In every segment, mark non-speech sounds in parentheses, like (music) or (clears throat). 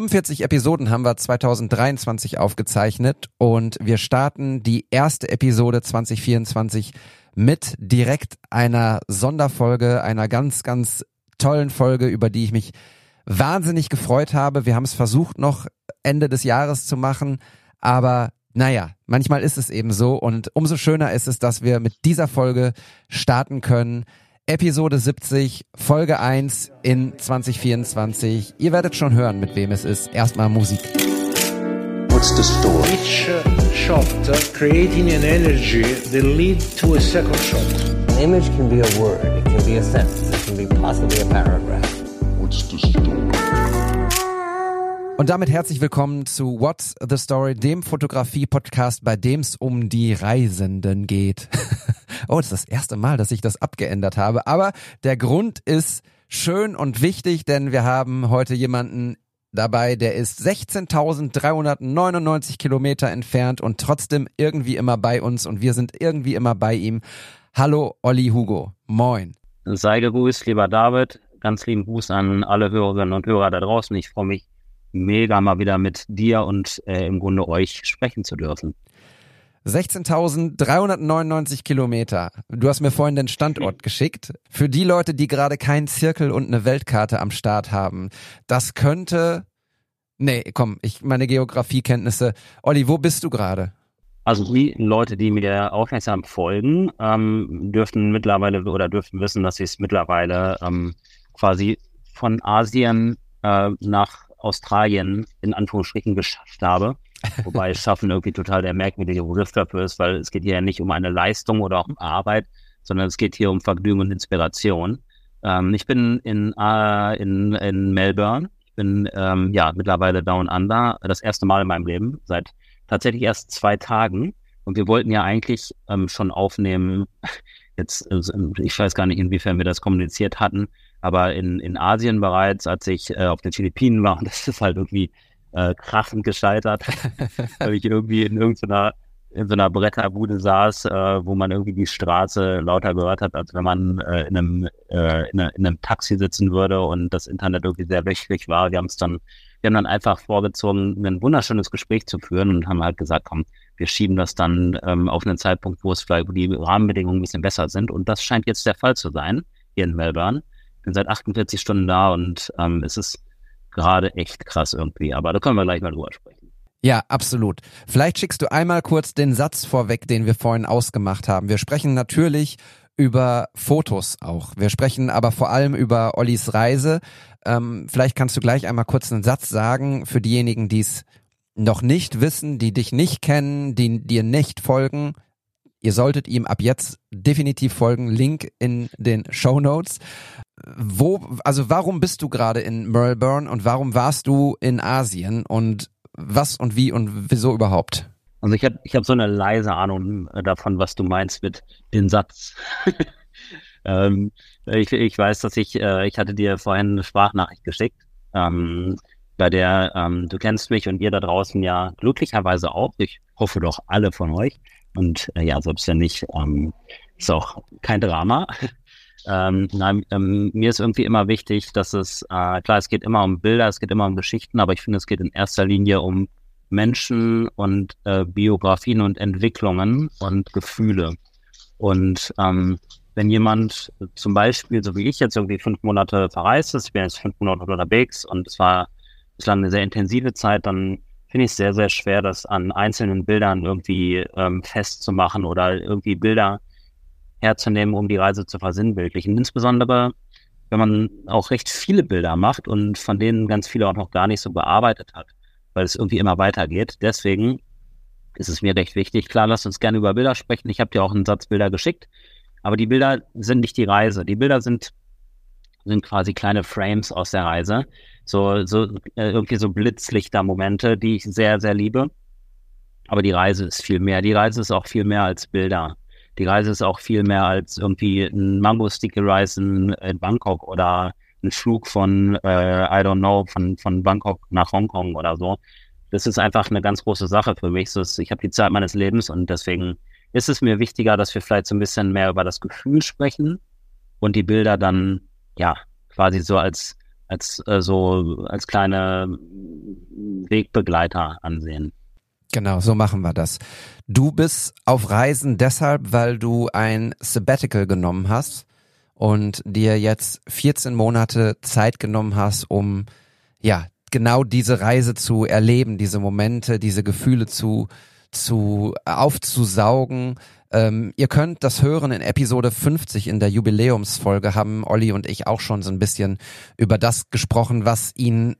45 Episoden haben wir 2023 aufgezeichnet und wir starten die erste Episode 2024 mit direkt einer Sonderfolge, einer ganz, ganz tollen Folge, über die ich mich wahnsinnig gefreut habe. Wir haben es versucht noch Ende des Jahres zu machen, aber naja, manchmal ist es eben so und umso schöner ist es, dass wir mit dieser Folge starten können. Episode 70, Folge 1 in 2024. Ihr werdet schon hören, mit wem es ist. Erstmal Musik. What's the story? Each uh, shot uh, creating an energy that lead to a second shot. An image can be a word, it can be a sentence, it can be possibly a paragraph. What's the story? Und damit herzlich willkommen zu What's the Story, dem Fotografie-Podcast, bei dem es um die Reisenden geht. (laughs) oh, das ist das erste Mal, dass ich das abgeändert habe. Aber der Grund ist schön und wichtig, denn wir haben heute jemanden dabei, der ist 16.399 Kilometer entfernt und trotzdem irgendwie immer bei uns und wir sind irgendwie immer bei ihm. Hallo, Olli Hugo. Moin. Sei gegrüßt, lieber David. Ganz lieben Gruß an alle Hörerinnen und Hörer da draußen. Ich freue mich mega mal wieder mit dir und äh, im Grunde euch sprechen zu dürfen. 16.399 Kilometer. Du hast mir vorhin den Standort (laughs) geschickt. Für die Leute, die gerade keinen Zirkel und eine Weltkarte am Start haben, das könnte. Nee, komm, ich meine Geografiekenntnisse. Olli, wo bist du gerade? Also die Leute, die mir aufmerksam folgen, ähm, dürften mittlerweile oder dürften wissen, dass ich es mittlerweile ähm, quasi von Asien äh, nach Australien in Anführungsstrichen geschafft habe. (laughs) Wobei Schaffen irgendwie total der merkwürdige Begriff dafür ist, weil es geht hier ja nicht um eine Leistung oder auch um Arbeit, sondern es geht hier um Vergnügen und Inspiration. Ähm, ich bin in, äh, in, in Melbourne. Ich bin ähm, ja mittlerweile Down Under, das erste Mal in meinem Leben, seit tatsächlich erst zwei Tagen. Und wir wollten ja eigentlich ähm, schon aufnehmen, (laughs) jetzt, also, ich weiß gar nicht, inwiefern wir das kommuniziert hatten, aber in, in Asien bereits, als ich äh, auf den Philippinen war, (laughs) das ist halt irgendwie äh, krachend gescheitert, (laughs) weil ich irgendwie in irgendeiner in so einer Bretterbude saß, äh, wo man irgendwie die Straße lauter gehört hat, als wenn man äh, in, einem, äh, in, einer, in, einem Taxi sitzen würde und das Internet irgendwie sehr löchrig war. Wir haben es dann, wir haben dann einfach vorgezogen, ein wunderschönes Gespräch zu führen und haben halt gesagt, komm, wir schieben das dann ähm, auf einen Zeitpunkt, wo es vielleicht wo die Rahmenbedingungen ein bisschen besser sind. Und das scheint jetzt der Fall zu sein hier in Melbourne bin seit 48 Stunden da und ähm, es ist gerade echt krass irgendwie. Aber da können wir gleich mal drüber sprechen. Ja, absolut. Vielleicht schickst du einmal kurz den Satz vorweg, den wir vorhin ausgemacht haben. Wir sprechen natürlich über Fotos auch. Wir sprechen aber vor allem über Ollis Reise. Ähm, vielleicht kannst du gleich einmal kurz einen Satz sagen für diejenigen, die es noch nicht wissen, die dich nicht kennen, die dir nicht folgen. Ihr solltet ihm ab jetzt definitiv folgen. Link in den Show Notes wo, also warum bist du gerade in Melbourne und warum warst du in Asien und was und wie und wieso überhaupt? Also ich habe ich hab so eine leise Ahnung äh, davon, was du meinst mit den Satz. (laughs) ähm, ich, ich weiß, dass ich, äh, ich hatte dir vorhin eine Sprachnachricht geschickt, ähm, bei der ähm, du kennst mich und ihr da draußen ja glücklicherweise auch. Ich hoffe doch alle von euch. Und äh, ja, selbst wenn nicht, ähm, ist auch kein Drama. Ähm, nein, ähm, mir ist irgendwie immer wichtig, dass es, äh, klar, es geht immer um Bilder, es geht immer um Geschichten, aber ich finde, es geht in erster Linie um Menschen und äh, Biografien und Entwicklungen und Gefühle. Und ähm, wenn jemand zum Beispiel, so wie ich jetzt irgendwie fünf Monate verreist ist, ich bin jetzt fünf Monate unterwegs und es war bislang eine sehr intensive Zeit, dann finde ich es sehr, sehr schwer, das an einzelnen Bildern irgendwie ähm, festzumachen oder irgendwie Bilder herzunehmen, um die Reise zu versinnbildlichen. Insbesondere, wenn man auch recht viele Bilder macht und von denen ganz viele auch noch gar nicht so bearbeitet hat, weil es irgendwie immer weitergeht. Deswegen ist es mir recht wichtig. Klar, lasst uns gerne über Bilder sprechen. Ich habe dir auch einen Satz Bilder geschickt, aber die Bilder sind nicht die Reise. Die Bilder sind sind quasi kleine Frames aus der Reise. So, so äh, irgendwie so Blitzlichter-Momente, die ich sehr, sehr liebe. Aber die Reise ist viel mehr. Die Reise ist auch viel mehr als Bilder die Reise ist auch viel mehr als irgendwie ein Mango-Sticky Rice in, Bangkok oder ein Flug von, äh, I don't know, von, von Bangkok nach Hongkong oder so. Das ist einfach eine ganz große Sache für mich. Ist, ich habe die Zeit meines Lebens und deswegen ist es mir wichtiger, dass wir vielleicht so ein bisschen mehr über das Gefühl sprechen und die Bilder dann, ja, quasi so als, als, äh, so, als kleine Wegbegleiter ansehen. Genau, so machen wir das. Du bist auf Reisen deshalb, weil du ein Sabbatical genommen hast und dir jetzt 14 Monate Zeit genommen hast, um ja genau diese Reise zu erleben, diese Momente, diese Gefühle zu zu aufzusaugen. Ähm, ihr könnt das hören in Episode 50 in der Jubiläumsfolge haben Olli und ich auch schon so ein bisschen über das gesprochen, was ihn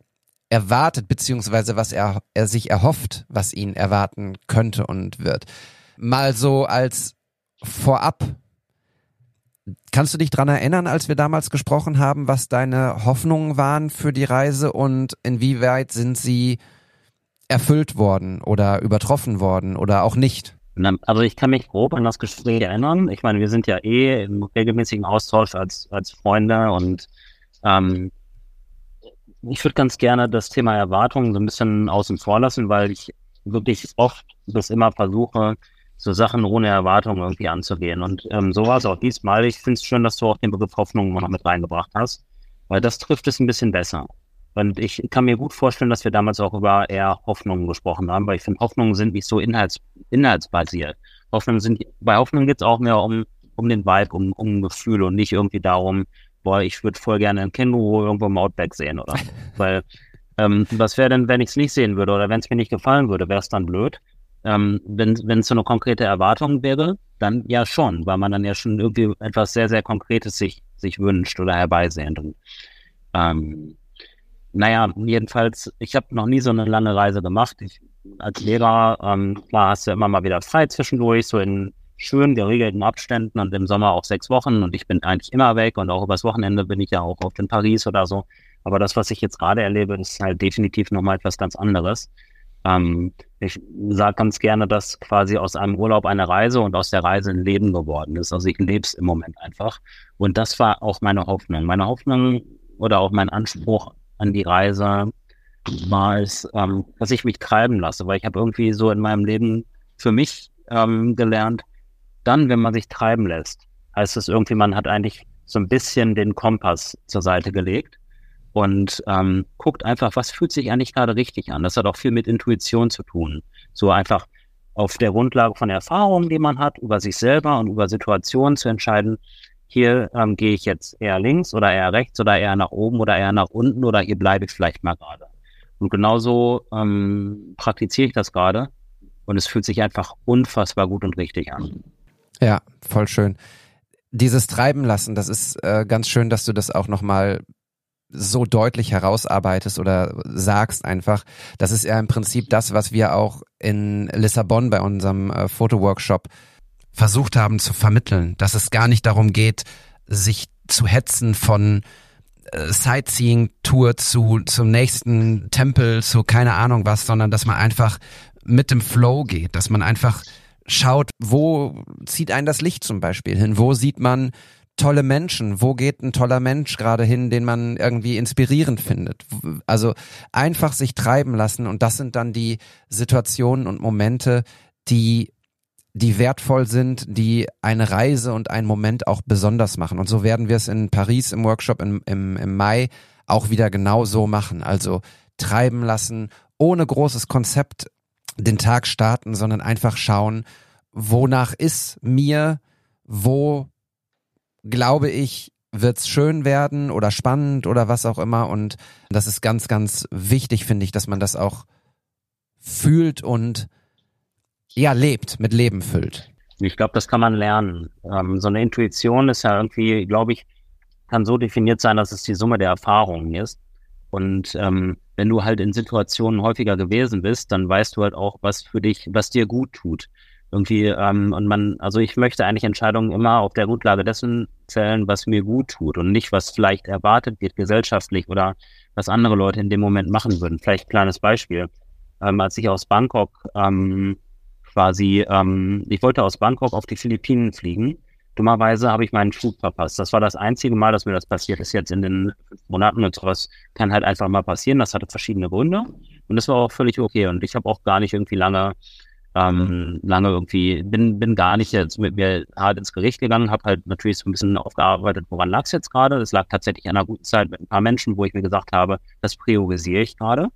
erwartet, beziehungsweise was er, er sich erhofft, was ihn erwarten könnte und wird. Mal so als vorab. Kannst du dich dran erinnern, als wir damals gesprochen haben, was deine Hoffnungen waren für die Reise und inwieweit sind sie erfüllt worden oder übertroffen worden oder auch nicht? Also ich kann mich grob an das Gespräch erinnern. Ich meine, wir sind ja eh im regelmäßigen Austausch als, als Freunde und ähm, ich würde ganz gerne das Thema Erwartungen so ein bisschen außen vor lassen, weil ich wirklich oft bis immer versuche, so Sachen ohne Erwartungen irgendwie anzugehen. Und ähm, so war es auch diesmal. Ich finde es schön, dass du auch den Begriff Hoffnung noch mit reingebracht hast, weil das trifft es ein bisschen besser. Und ich kann mir gut vorstellen, dass wir damals auch über eher Hoffnungen gesprochen haben, weil ich finde, Hoffnungen sind nicht so inhalts, inhaltsbasiert. Hoffnungen sind, bei Hoffnungen geht es auch mehr um, um den Vibe, um, um Gefühl und nicht irgendwie darum, boah, ich würde voll gerne ein Känguru irgendwo im Outback sehen, oder? (laughs) Weil, ähm, was wäre denn, wenn ich es nicht sehen würde oder wenn es mir nicht gefallen würde, wäre es dann blöd? Ähm, wenn es so eine konkrete Erwartung wäre, dann ja schon, weil man dann ja schon irgendwie etwas sehr, sehr Konkretes sich, sich wünscht oder herbeisehnt. Und, ähm, naja, jedenfalls, ich habe noch nie so eine lange Reise gemacht. Ich, als Lehrer, ähm, klar hast du immer mal wieder frei zwischendurch, so in schön geregelten Abständen und im Sommer auch sechs Wochen und ich bin eigentlich immer weg und auch übers Wochenende bin ich ja auch oft in Paris oder so. Aber das, was ich jetzt gerade erlebe, ist halt definitiv nochmal etwas ganz anderes. Ähm, ich sage ganz gerne, dass quasi aus einem Urlaub eine Reise und aus der Reise ein Leben geworden ist. Also ich lebe es im Moment einfach. Und das war auch meine Hoffnung. Meine Hoffnung oder auch mein Anspruch an die Reise war es, ähm, dass ich mich treiben lasse, weil ich habe irgendwie so in meinem Leben für mich ähm, gelernt, dann, wenn man sich treiben lässt, heißt es irgendwie, man hat eigentlich so ein bisschen den Kompass zur Seite gelegt und ähm, guckt einfach, was fühlt sich eigentlich gerade richtig an. Das hat auch viel mit Intuition zu tun. So einfach auf der Grundlage von Erfahrungen, die man hat, über sich selber und über Situationen zu entscheiden, hier ähm, gehe ich jetzt eher links oder eher rechts oder eher nach oben oder eher nach unten oder hier bleibe ich vielleicht mal gerade. Und genauso ähm, praktiziere ich das gerade und es fühlt sich einfach unfassbar gut und richtig an. Ja, voll schön. Dieses Treiben lassen, das ist äh, ganz schön, dass du das auch nochmal so deutlich herausarbeitest oder sagst einfach. Das ist ja im Prinzip das, was wir auch in Lissabon bei unserem äh, Fotoworkshop versucht haben zu vermitteln, dass es gar nicht darum geht, sich zu hetzen von äh, Sightseeing-Tour zu zum nächsten Tempel, zu keine Ahnung was, sondern dass man einfach mit dem Flow geht, dass man einfach schaut, wo zieht ein das Licht zum Beispiel hin? Wo sieht man tolle Menschen? Wo geht ein toller Mensch gerade hin, den man irgendwie inspirierend findet? Also einfach sich treiben lassen und das sind dann die Situationen und Momente, die die wertvoll sind, die eine Reise und einen Moment auch besonders machen. Und so werden wir es in Paris im Workshop im, im, im Mai auch wieder genau so machen. Also treiben lassen, ohne großes Konzept den Tag starten, sondern einfach schauen, wonach ist mir, wo glaube ich, wird's schön werden oder spannend oder was auch immer. Und das ist ganz, ganz wichtig, finde ich, dass man das auch fühlt und ja, lebt, mit Leben füllt. Ich glaube, das kann man lernen. Ähm, so eine Intuition ist ja irgendwie, glaube ich, kann so definiert sein, dass es die Summe der Erfahrungen ist. Und ähm, wenn du halt in Situationen häufiger gewesen bist, dann weißt du halt auch, was für dich, was dir gut tut. Irgendwie, ähm, und man, also ich möchte eigentlich Entscheidungen immer auf der Grundlage dessen zählen, was mir gut tut und nicht, was vielleicht erwartet wird gesellschaftlich oder was andere Leute in dem Moment machen würden. Vielleicht ein kleines Beispiel. Ähm, als ich aus Bangkok ähm, quasi, ähm, ich wollte aus Bangkok auf die Philippinen fliegen Dummerweise habe ich meinen Flug verpasst. Das war das einzige Mal, dass mir das passiert ist jetzt in den Monaten und sowas kann halt einfach mal passieren. Das hatte verschiedene Gründe und das war auch völlig okay. Und ich habe auch gar nicht irgendwie lange, ähm, lange irgendwie, bin, bin gar nicht jetzt mit mir hart ins Gericht gegangen, habe halt natürlich so ein bisschen aufgearbeitet, woran lag es jetzt gerade. Es lag tatsächlich an einer guten Zeit mit ein paar Menschen, wo ich mir gesagt habe, das priorisiere ich gerade.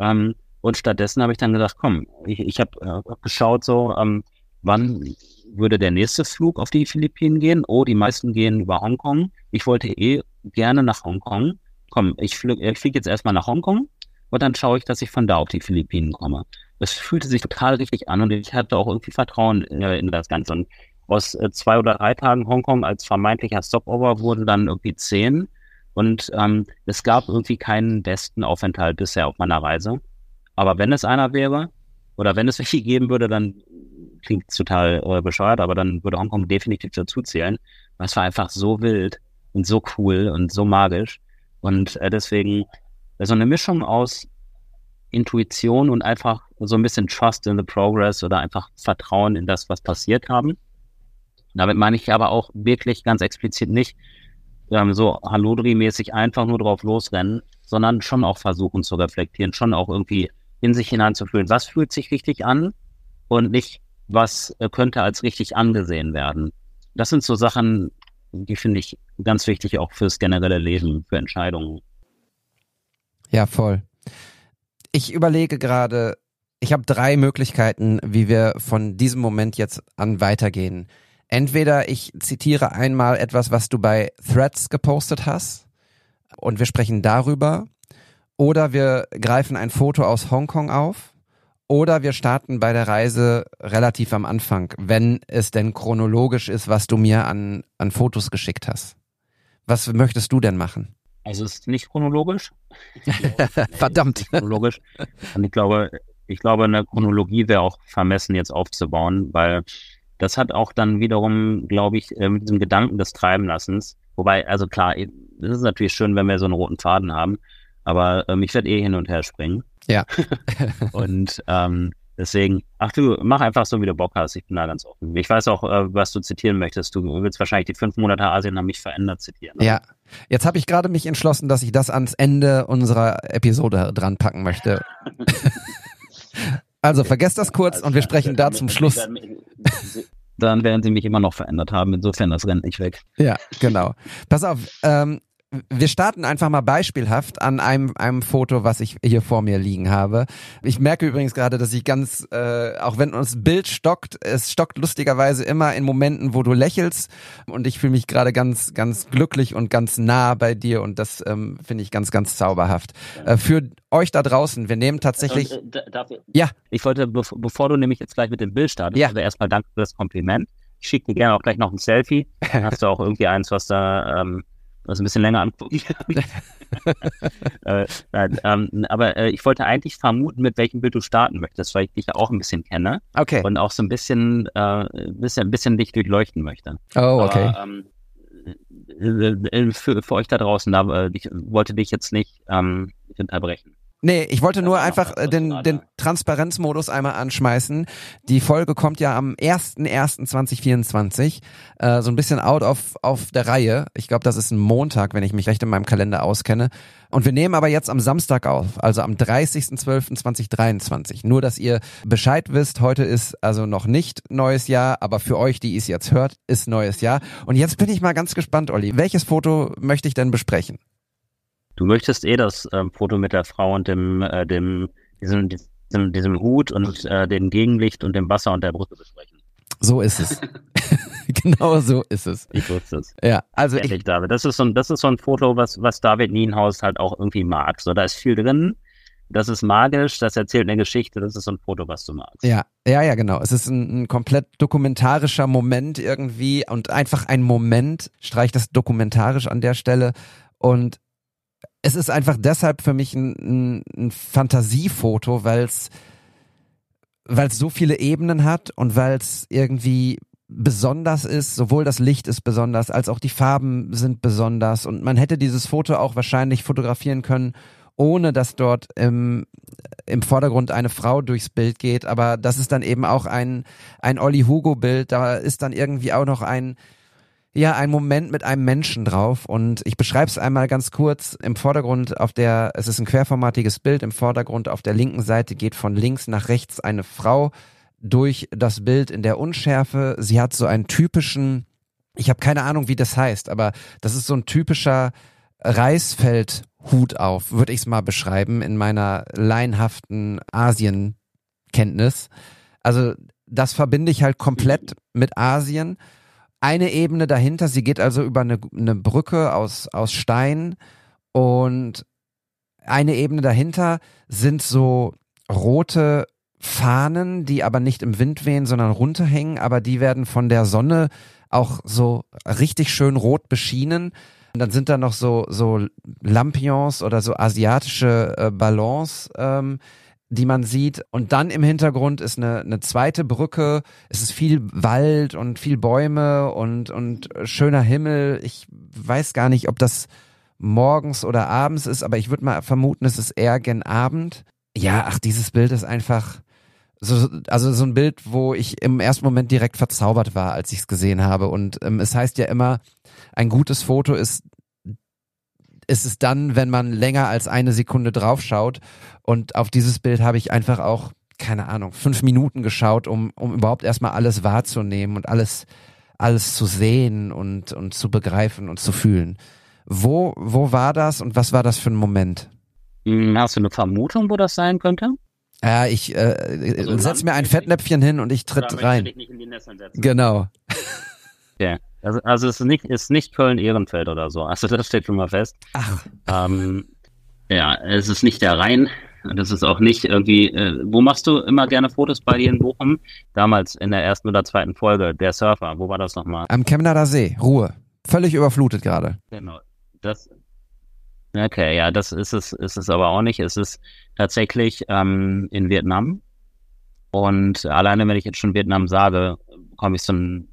Ähm, und stattdessen habe ich dann gedacht, komm, ich, ich habe äh, geschaut so, ähm, wann würde der nächste Flug auf die Philippinen gehen? Oh, die meisten gehen über Hongkong. Ich wollte eh gerne nach Hongkong. Komm, ich fliege flieg jetzt erstmal nach Hongkong und dann schaue ich, dass ich von da auf die Philippinen komme. Das fühlte sich total richtig an und ich hatte auch irgendwie Vertrauen äh, in das Ganze. Und aus äh, zwei oder drei Tagen Hongkong als vermeintlicher Stopover wurden dann irgendwie zehn. Und ähm, es gab irgendwie keinen besten Aufenthalt bisher auf meiner Reise. Aber wenn es einer wäre, oder wenn es welche geben würde, dann klingt total äh, bescheuert, aber dann würde Hongkong definitiv dazu zählen. Es war einfach so wild und so cool und so magisch. Und äh, deswegen so eine Mischung aus Intuition und einfach so ein bisschen Trust in the Progress oder einfach Vertrauen in das, was passiert haben. Damit meine ich aber auch wirklich ganz explizit nicht ähm, so Hallodri-mäßig einfach nur drauf losrennen, sondern schon auch versuchen zu reflektieren, schon auch irgendwie in sich hineinzufühlen, was fühlt sich richtig an und nicht, was äh, könnte als richtig angesehen werden. Das sind so Sachen, die finde ich ganz wichtig auch fürs generelle Leben, für Entscheidungen. Ja, voll. Ich überlege gerade, ich habe drei Möglichkeiten, wie wir von diesem Moment jetzt an weitergehen. Entweder ich zitiere einmal etwas, was du bei Threads gepostet hast und wir sprechen darüber. Oder wir greifen ein Foto aus Hongkong auf. Oder wir starten bei der Reise relativ am Anfang, wenn es denn chronologisch ist, was du mir an, an Fotos geschickt hast. Was möchtest du denn machen? Also es ist nicht chronologisch. (laughs) Verdammt. chronologisch. Und ich glaube, ich glaube, eine Chronologie wäre auch vermessen jetzt aufzubauen, weil das hat auch dann wiederum, glaube ich, äh, mit diesem Gedanken des Treibenlassens. Wobei, also klar, es ist natürlich schön, wenn wir so einen roten Faden haben, aber ähm, ich werde eh hin und her springen. Ja. (laughs) und ähm, deswegen, ach du, mach einfach so, wie du Bock hast. Ich bin da ganz offen. Ich weiß auch, äh, was du zitieren möchtest. Du willst wahrscheinlich die fünf Monate Asien haben mich verändert zitieren. Ja. Jetzt habe ich gerade mich entschlossen, dass ich das ans Ende unserer Episode dran packen möchte. (laughs) also vergesst das kurz und wir sprechen da zum Schluss. (laughs) Dann werden sie mich immer noch verändert haben. Insofern, das rennt nicht weg. Ja, genau. Pass auf, ähm, wir starten einfach mal beispielhaft an einem, einem Foto, was ich hier vor mir liegen habe. Ich merke übrigens gerade, dass ich ganz, äh, auch wenn uns Bild stockt, es stockt lustigerweise immer in Momenten, wo du lächelst und ich fühle mich gerade ganz, ganz glücklich und ganz nah bei dir und das ähm, finde ich ganz, ganz zauberhaft. Äh, für euch da draußen, wir nehmen tatsächlich. Und, äh, ich, ja. Ich wollte, bevor du nämlich jetzt gleich mit dem Bild startest, ja. also erstmal danke für das Kompliment. Ich schicke dir gerne auch gleich noch ein Selfie. (laughs) Hast du auch irgendwie eins, was da ähm, was ein bisschen länger angucken. (laughs) äh, ähm, aber äh, ich wollte eigentlich vermuten, mit welchem Bild du starten möchtest, weil ich dich ja auch ein bisschen kenne. Okay. Und auch so ein bisschen, äh, bisschen, bisschen dich durchleuchten möchte. Oh, okay. Aber, ähm, äh, äh, für, für, euch da draußen, da, ich wollte dich jetzt nicht ähm, unterbrechen. Nee, ich wollte nur einfach äh, den, den Transparenzmodus einmal anschmeißen. Die Folge kommt ja am 1.1.2024, äh, so ein bisschen out of, auf der Reihe. Ich glaube, das ist ein Montag, wenn ich mich recht in meinem Kalender auskenne. Und wir nehmen aber jetzt am Samstag auf, also am 30.12.2023. Nur, dass ihr Bescheid wisst, heute ist also noch nicht neues Jahr, aber für euch, die es jetzt hört, ist neues Jahr. Und jetzt bin ich mal ganz gespannt, Olli. Welches Foto möchte ich denn besprechen? Du möchtest eh das ähm, Foto mit der Frau und dem, äh, dem diesem, diesem, diesem Hut und äh, dem Gegenlicht und dem Wasser und der Brücke besprechen. So ist es. (laughs) (laughs) genau so ist es. Ich wusste es. Ja, also Ehrlich, ich, David, das ist so ein, das ist so ein Foto, was, was David Nienhaus halt auch irgendwie mag. So, da ist viel drin. Das ist magisch, das erzählt eine Geschichte, das ist so ein Foto, was du magst. Ja, ja, ja, genau. Es ist ein, ein komplett dokumentarischer Moment irgendwie und einfach ein Moment, streich das dokumentarisch an der Stelle. Und es ist einfach deshalb für mich ein, ein, ein Fantasiefoto, weil es weil es so viele Ebenen hat und weil es irgendwie besonders ist, sowohl das Licht ist besonders, als auch die Farben sind besonders. Und man hätte dieses Foto auch wahrscheinlich fotografieren können, ohne dass dort im, im Vordergrund eine Frau durchs Bild geht, aber das ist dann eben auch ein, ein Olli Hugo Bild, da ist dann irgendwie auch noch ein, ja, ein Moment mit einem Menschen drauf und ich beschreibe es einmal ganz kurz. Im Vordergrund auf der, es ist ein querformatiges Bild, im Vordergrund auf der linken Seite geht von links nach rechts eine Frau durch das Bild in der Unschärfe. Sie hat so einen typischen, ich habe keine Ahnung, wie das heißt, aber das ist so ein typischer Reisfeldhut Hut auf, würde ich es mal beschreiben, in meiner laienhaften Asien-Kenntnis. Also das verbinde ich halt komplett mit Asien. Eine Ebene dahinter, sie geht also über eine, eine Brücke aus, aus Stein und eine Ebene dahinter sind so rote Fahnen, die aber nicht im Wind wehen, sondern runterhängen, aber die werden von der Sonne auch so richtig schön rot beschienen. Und dann sind da noch so, so Lampions oder so asiatische äh, Ballons, ähm, die man sieht. Und dann im Hintergrund ist eine, eine zweite Brücke. Es ist viel Wald und viel Bäume und, und schöner Himmel. Ich weiß gar nicht, ob das morgens oder abends ist, aber ich würde mal vermuten, es ist eher gen Abend. Ja, ach, dieses Bild ist einfach, so, also so ein Bild, wo ich im ersten Moment direkt verzaubert war, als ich es gesehen habe. Und ähm, es heißt ja immer, ein gutes Foto ist, ist es dann, wenn man länger als eine Sekunde draufschaut. Und auf dieses Bild habe ich einfach auch, keine Ahnung, fünf Minuten geschaut, um, um überhaupt erstmal alles wahrzunehmen und alles, alles zu sehen und, und zu begreifen und zu fühlen. Wo, wo war das und was war das für ein Moment? Hm, hast du eine Vermutung, wo das sein könnte? Ja, ich äh, also setz mir ein Fettnäpfchen hin und ich tritt rein. Genau. Okay. Also, also es ist nicht, ist nicht Köln-Ehrenfeld oder so. Also das steht schon mal fest. Ach. Ähm, ja, es ist nicht der Rhein. Das ist auch nicht irgendwie. Äh, wo machst du immer gerne Fotos bei dir in Bochum? Damals in der ersten oder zweiten Folge, der Surfer. Wo war das nochmal? Am Chemnader See, Ruhe. Völlig überflutet gerade. Genau. Das, Okay, ja, das ist es, ist es aber auch nicht. Es ist tatsächlich ähm, in Vietnam. Und alleine, wenn ich jetzt schon Vietnam sage, bekomme ich so ja,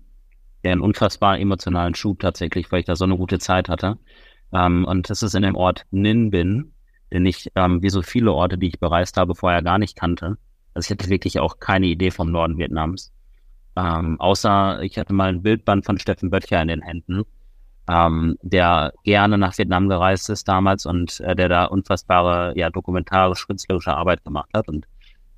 einen unfassbar emotionalen Schub tatsächlich, weil ich da so eine gute Zeit hatte. Ähm, und das ist in dem Ort Ninh Binh, den ich, ähm, wie so viele Orte, die ich bereist habe, vorher gar nicht kannte. Also ich hatte wirklich auch keine Idee vom Norden Vietnams. Ähm, außer ich hatte mal ein Bildband von Steffen Böttcher in den Händen ähm, der gerne nach Vietnam gereist ist damals und äh, der da unfassbare, ja, dokumentarisch künstlerische Arbeit gemacht hat. Und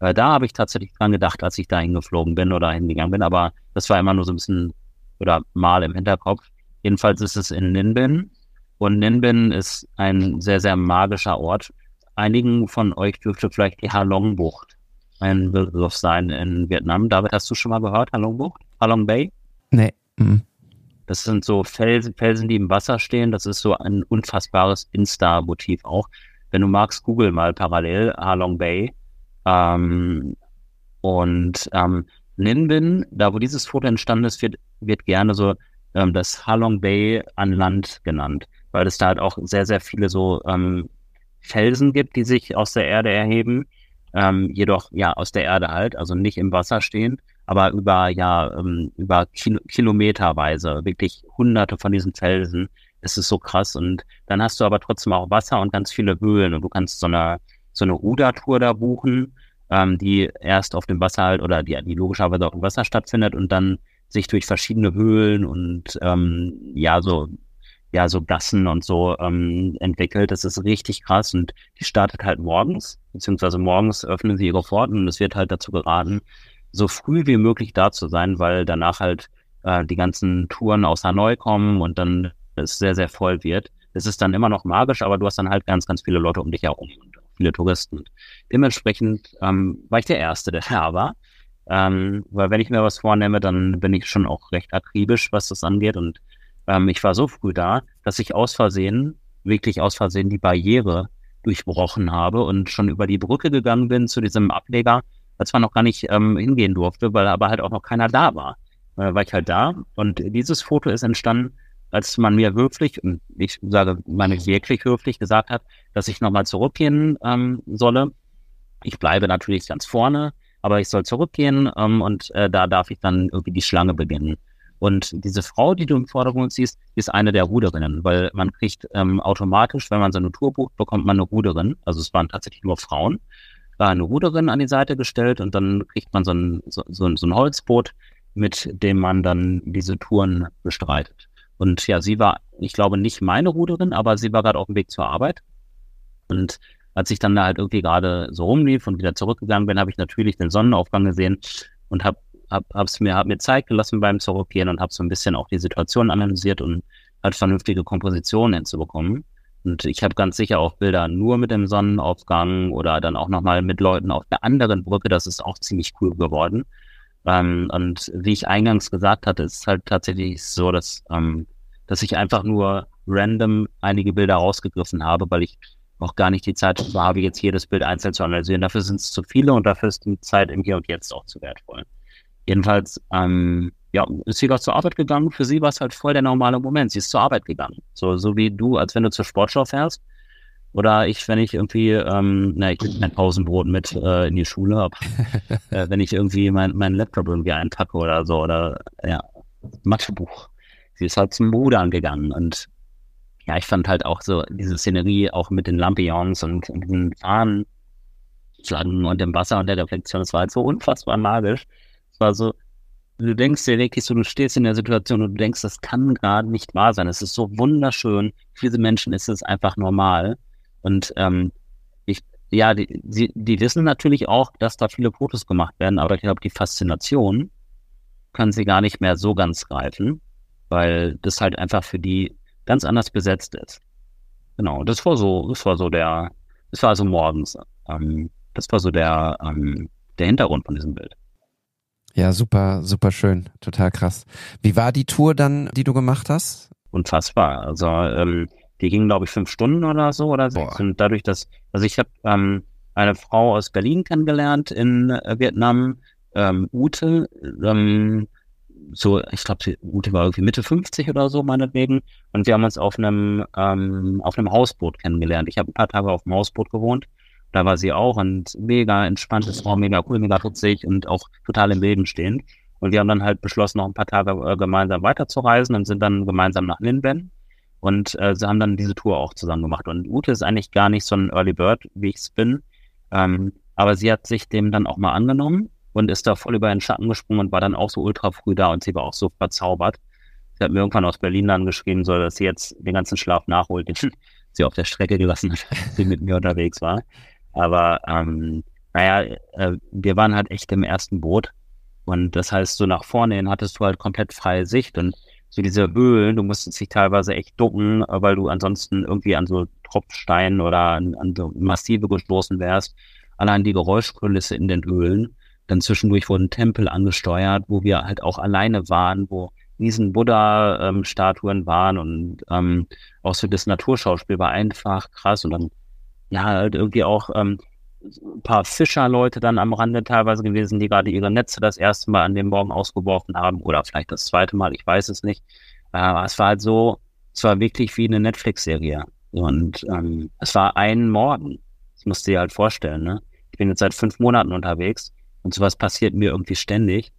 äh, da habe ich tatsächlich dran gedacht, als ich da hingeflogen bin oder hingegangen bin, aber das war immer nur so ein bisschen oder mal im Hinterkopf. Jedenfalls ist es in Ninh Binh und Ninh Binh ist ein sehr, sehr magischer Ort. Einigen von euch dürfte vielleicht die Halong Bucht ein Begriff sein in Vietnam. David, hast du schon mal gehört, Halong Bucht? Halong Bay? Nee. Mhm. Das sind so Felsen, Felsen, die im Wasser stehen. Das ist so ein unfassbares Insta-Motiv auch. Wenn du magst, google mal parallel Halong Bay. Ähm, und ähm, Ninh da wo dieses Foto entstanden ist, wird, wird gerne so ähm, das Halong Bay an Land genannt, weil es da halt auch sehr, sehr viele so ähm, Felsen gibt, die sich aus der Erde erheben, ähm, jedoch ja aus der Erde halt, also nicht im Wasser stehen aber über ja ähm, über Kil Kilometerweise, wirklich hunderte von diesen Felsen. Es ist so krass und dann hast du aber trotzdem auch Wasser und ganz viele Höhlen und du kannst so eine so eine Rudertour da buchen, ähm, die erst auf dem Wasser halt oder die, die logischerweise auf dem Wasser stattfindet und dann sich durch verschiedene Höhlen und ähm, ja so ja so Gassen und so ähm, entwickelt. Das ist richtig krass und die startet halt morgens, beziehungsweise morgens öffnen sie ihre Pforten und es wird halt dazu geraten, so früh wie möglich da zu sein, weil danach halt äh, die ganzen Touren aus Hanoi kommen und dann es sehr, sehr voll wird. Es ist dann immer noch magisch, aber du hast dann halt ganz, ganz viele Leute um dich herum und viele Touristen. Dementsprechend ähm, war ich der Erste, der (laughs) da war. Ähm, weil wenn ich mir was vornehme, dann bin ich schon auch recht akribisch, was das angeht. Und ähm, ich war so früh da, dass ich aus Versehen, wirklich aus Versehen die Barriere durchbrochen habe und schon über die Brücke gegangen bin zu diesem Ableger als man noch gar nicht ähm, hingehen durfte, weil aber halt auch noch keiner da war. Äh, war ich halt da und dieses Foto ist entstanden, als man mir höflich, und ich sage, meine wirklich höflich gesagt hat, dass ich nochmal zurückgehen ähm, solle. Ich bleibe natürlich ganz vorne, aber ich soll zurückgehen ähm, und äh, da darf ich dann irgendwie die Schlange beginnen. Und diese Frau, die du im Vordergrund siehst, ist eine der Ruderinnen, weil man kriegt ähm, automatisch, wenn man so eine Tour bucht, bekommt man eine Ruderin. Also es waren tatsächlich nur Frauen war eine Ruderin an die Seite gestellt und dann kriegt man so ein, so, so, so ein Holzboot, mit dem man dann diese Touren bestreitet. Und ja, sie war, ich glaube, nicht meine Ruderin, aber sie war gerade auf dem Weg zur Arbeit. Und als ich dann da halt irgendwie gerade so rumlief und wieder zurückgegangen bin, habe ich natürlich den Sonnenaufgang gesehen und habe hab, hab's mir, hab mir Zeit gelassen beim Zurückgehen und habe so ein bisschen auch die Situation analysiert und halt vernünftige Kompositionen hinzubekommen. Und ich habe ganz sicher auch Bilder nur mit dem Sonnenaufgang oder dann auch nochmal mit Leuten auf der anderen Brücke. Das ist auch ziemlich cool geworden. Ähm, und wie ich eingangs gesagt hatte, ist es halt tatsächlich so, dass, ähm, dass ich einfach nur random einige Bilder rausgegriffen habe, weil ich auch gar nicht die Zeit habe, jetzt jedes Bild einzeln zu analysieren. Dafür sind es zu viele und dafür ist die Zeit im Hier und Jetzt auch zu wertvoll. Jedenfalls, ähm, ja, ist sie doch zur Arbeit gegangen. Für sie war es halt voll der normale Moment. Sie ist zur Arbeit gegangen. So, so wie du, als wenn du zur Sportschau fährst. Oder ich, wenn ich irgendwie, ähm, na, ich bin mein Pausenbrot mit äh, in die Schule habe, (laughs) äh, wenn ich irgendwie mein, mein Laptop irgendwie einpacke oder so, oder ja, Mathebuch. Sie ist halt zum Rudern gegangen und ja, ich fand halt auch so diese Szenerie auch mit den Lampions und, und den Fahnenschlangen und dem Wasser und der Reflexion, das war halt so unfassbar magisch. Es war so, du denkst dir wirklich so, du stehst in der Situation und du denkst, das kann gerade nicht wahr sein. Es ist so wunderschön. Für diese Menschen ist es einfach normal. Und ähm, ich, ja, die, die, die wissen natürlich auch, dass da viele Fotos gemacht werden, aber ich glaube, die Faszination können sie gar nicht mehr so ganz greifen, weil das halt einfach für die ganz anders besetzt ist. Genau, das war so, das war so der, das war also morgens. Ähm, das war so der, ähm, der Hintergrund von diesem Bild. Ja, super, super schön, total krass. Wie war die Tour dann, die du gemacht hast? Unfassbar. Also ähm, die ging, glaube ich, fünf Stunden oder so oder sechs. Und dadurch, dass, also ich habe ähm, eine Frau aus Berlin kennengelernt in äh, Vietnam, ähm, Ute, ähm, so, ich glaube, Ute war irgendwie Mitte 50 oder so, meinetwegen. Und wir haben uns auf einem, ähm, auf einem Hausboot kennengelernt. Ich habe ein paar Tage auf dem Hausboot gewohnt da war sie auch und mega entspanntes Raum, mega cool, mega putzig und auch total im Leben stehend. Und wir haben dann halt beschlossen, noch ein paar Tage äh, gemeinsam weiterzureisen und sind dann gemeinsam nach Linben. Und äh, sie haben dann diese Tour auch zusammen gemacht. Und Ute ist eigentlich gar nicht so ein Early Bird, wie ich es bin. Ähm, aber sie hat sich dem dann auch mal angenommen und ist da voll über den Schatten gesprungen und war dann auch so ultra früh da und sie war auch so verzaubert. Sie hat mir irgendwann aus Berlin dann geschrieben, so dass sie jetzt den ganzen Schlaf nachholt, den (laughs) sie auf der Strecke gelassen hat, sie mit mir unterwegs war. Aber ähm, naja, äh, wir waren halt echt im ersten Boot. Und das heißt, so nach vorne hin hattest du halt komplett freie Sicht. Und so diese Höhlen, du musstest dich teilweise echt ducken, weil du ansonsten irgendwie an so Tropfsteinen oder an, an so Massive gestoßen wärst. Allein die Geräuschkulisse in den Höhlen. Dann zwischendurch wurden Tempel angesteuert, wo wir halt auch alleine waren, wo riesen Buddha-Statuen ähm, waren und ähm, auch so das Naturschauspiel war einfach krass. Und dann ja, halt irgendwie auch ähm, ein paar Fischerleute dann am Rande teilweise gewesen, die gerade ihre Netze das erste Mal an dem Morgen ausgeworfen haben oder vielleicht das zweite Mal, ich weiß es nicht. Aber es war halt so, es war wirklich wie eine Netflix-Serie. Und ähm, es war ein Morgen. Das musst du dir halt vorstellen, ne? Ich bin jetzt seit fünf Monaten unterwegs und sowas passiert mir irgendwie ständig,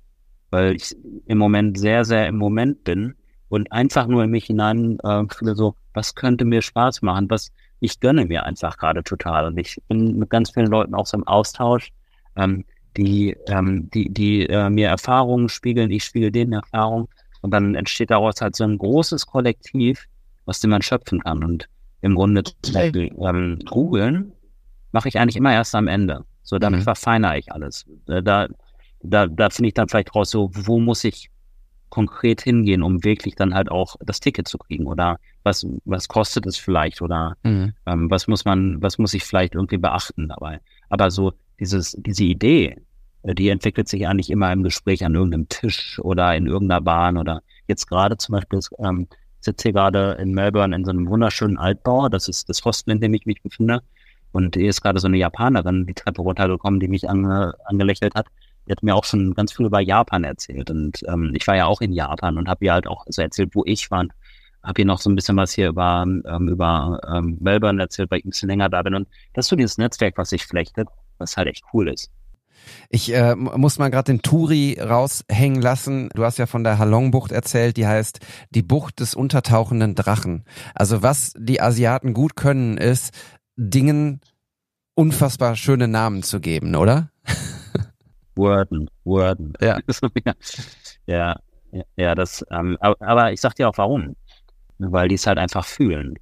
weil ich im Moment sehr, sehr im Moment bin und einfach nur in mich hinein äh, fühle so, was könnte mir Spaß machen? Was, ich gönne mir einfach gerade total. Und ich bin mit ganz vielen Leuten auch so im Austausch, ähm, die, ähm, die, die äh, mir Erfahrungen spiegeln, ich spiegel denen Erfahrungen. Und dann entsteht daraus halt so ein großes Kollektiv, aus dem man schöpfen kann. Und im Grunde Beispiel ähm, googeln mache ich eigentlich immer erst am Ende. So, damit mhm. verfeinere ich alles. Da, da, da finde ich dann vielleicht raus, so, wo muss ich konkret hingehen, um wirklich dann halt auch das Ticket zu kriegen oder was, was kostet es vielleicht oder mhm. ähm, was muss man, was muss ich vielleicht irgendwie beachten dabei. Aber so dieses, diese Idee, äh, die entwickelt sich eigentlich immer im Gespräch an irgendeinem Tisch oder in irgendeiner Bahn oder jetzt gerade zum Beispiel ähm, sitze hier gerade in Melbourne in so einem wunderschönen Altbau. Das ist das Hostel, in dem ich mich befinde. Und hier ist gerade so eine Japanerin die Treppe runtergekommen, die mich ange, angelächelt hat die hat mir auch schon ganz viel über Japan erzählt. Und ähm, ich war ja auch in Japan und habe ihr halt auch so erzählt, wo ich war. Habe ihr noch so ein bisschen was hier über, ähm, über ähm, Melbourne erzählt, weil ich ein bisschen länger da bin. Und das ist so dieses Netzwerk, was sich flechtet, was halt echt cool ist. Ich äh, muss mal gerade den Turi raushängen lassen. Du hast ja von der Halong-Bucht erzählt, die heißt die Bucht des untertauchenden Drachen. Also was die Asiaten gut können, ist Dingen unfassbar schöne Namen zu geben, oder? (laughs) Worden, Worden. (laughs) Ja. ja, ja, ja, das, ähm, aber ich sag dir auch warum. Weil die es halt einfach fühlen.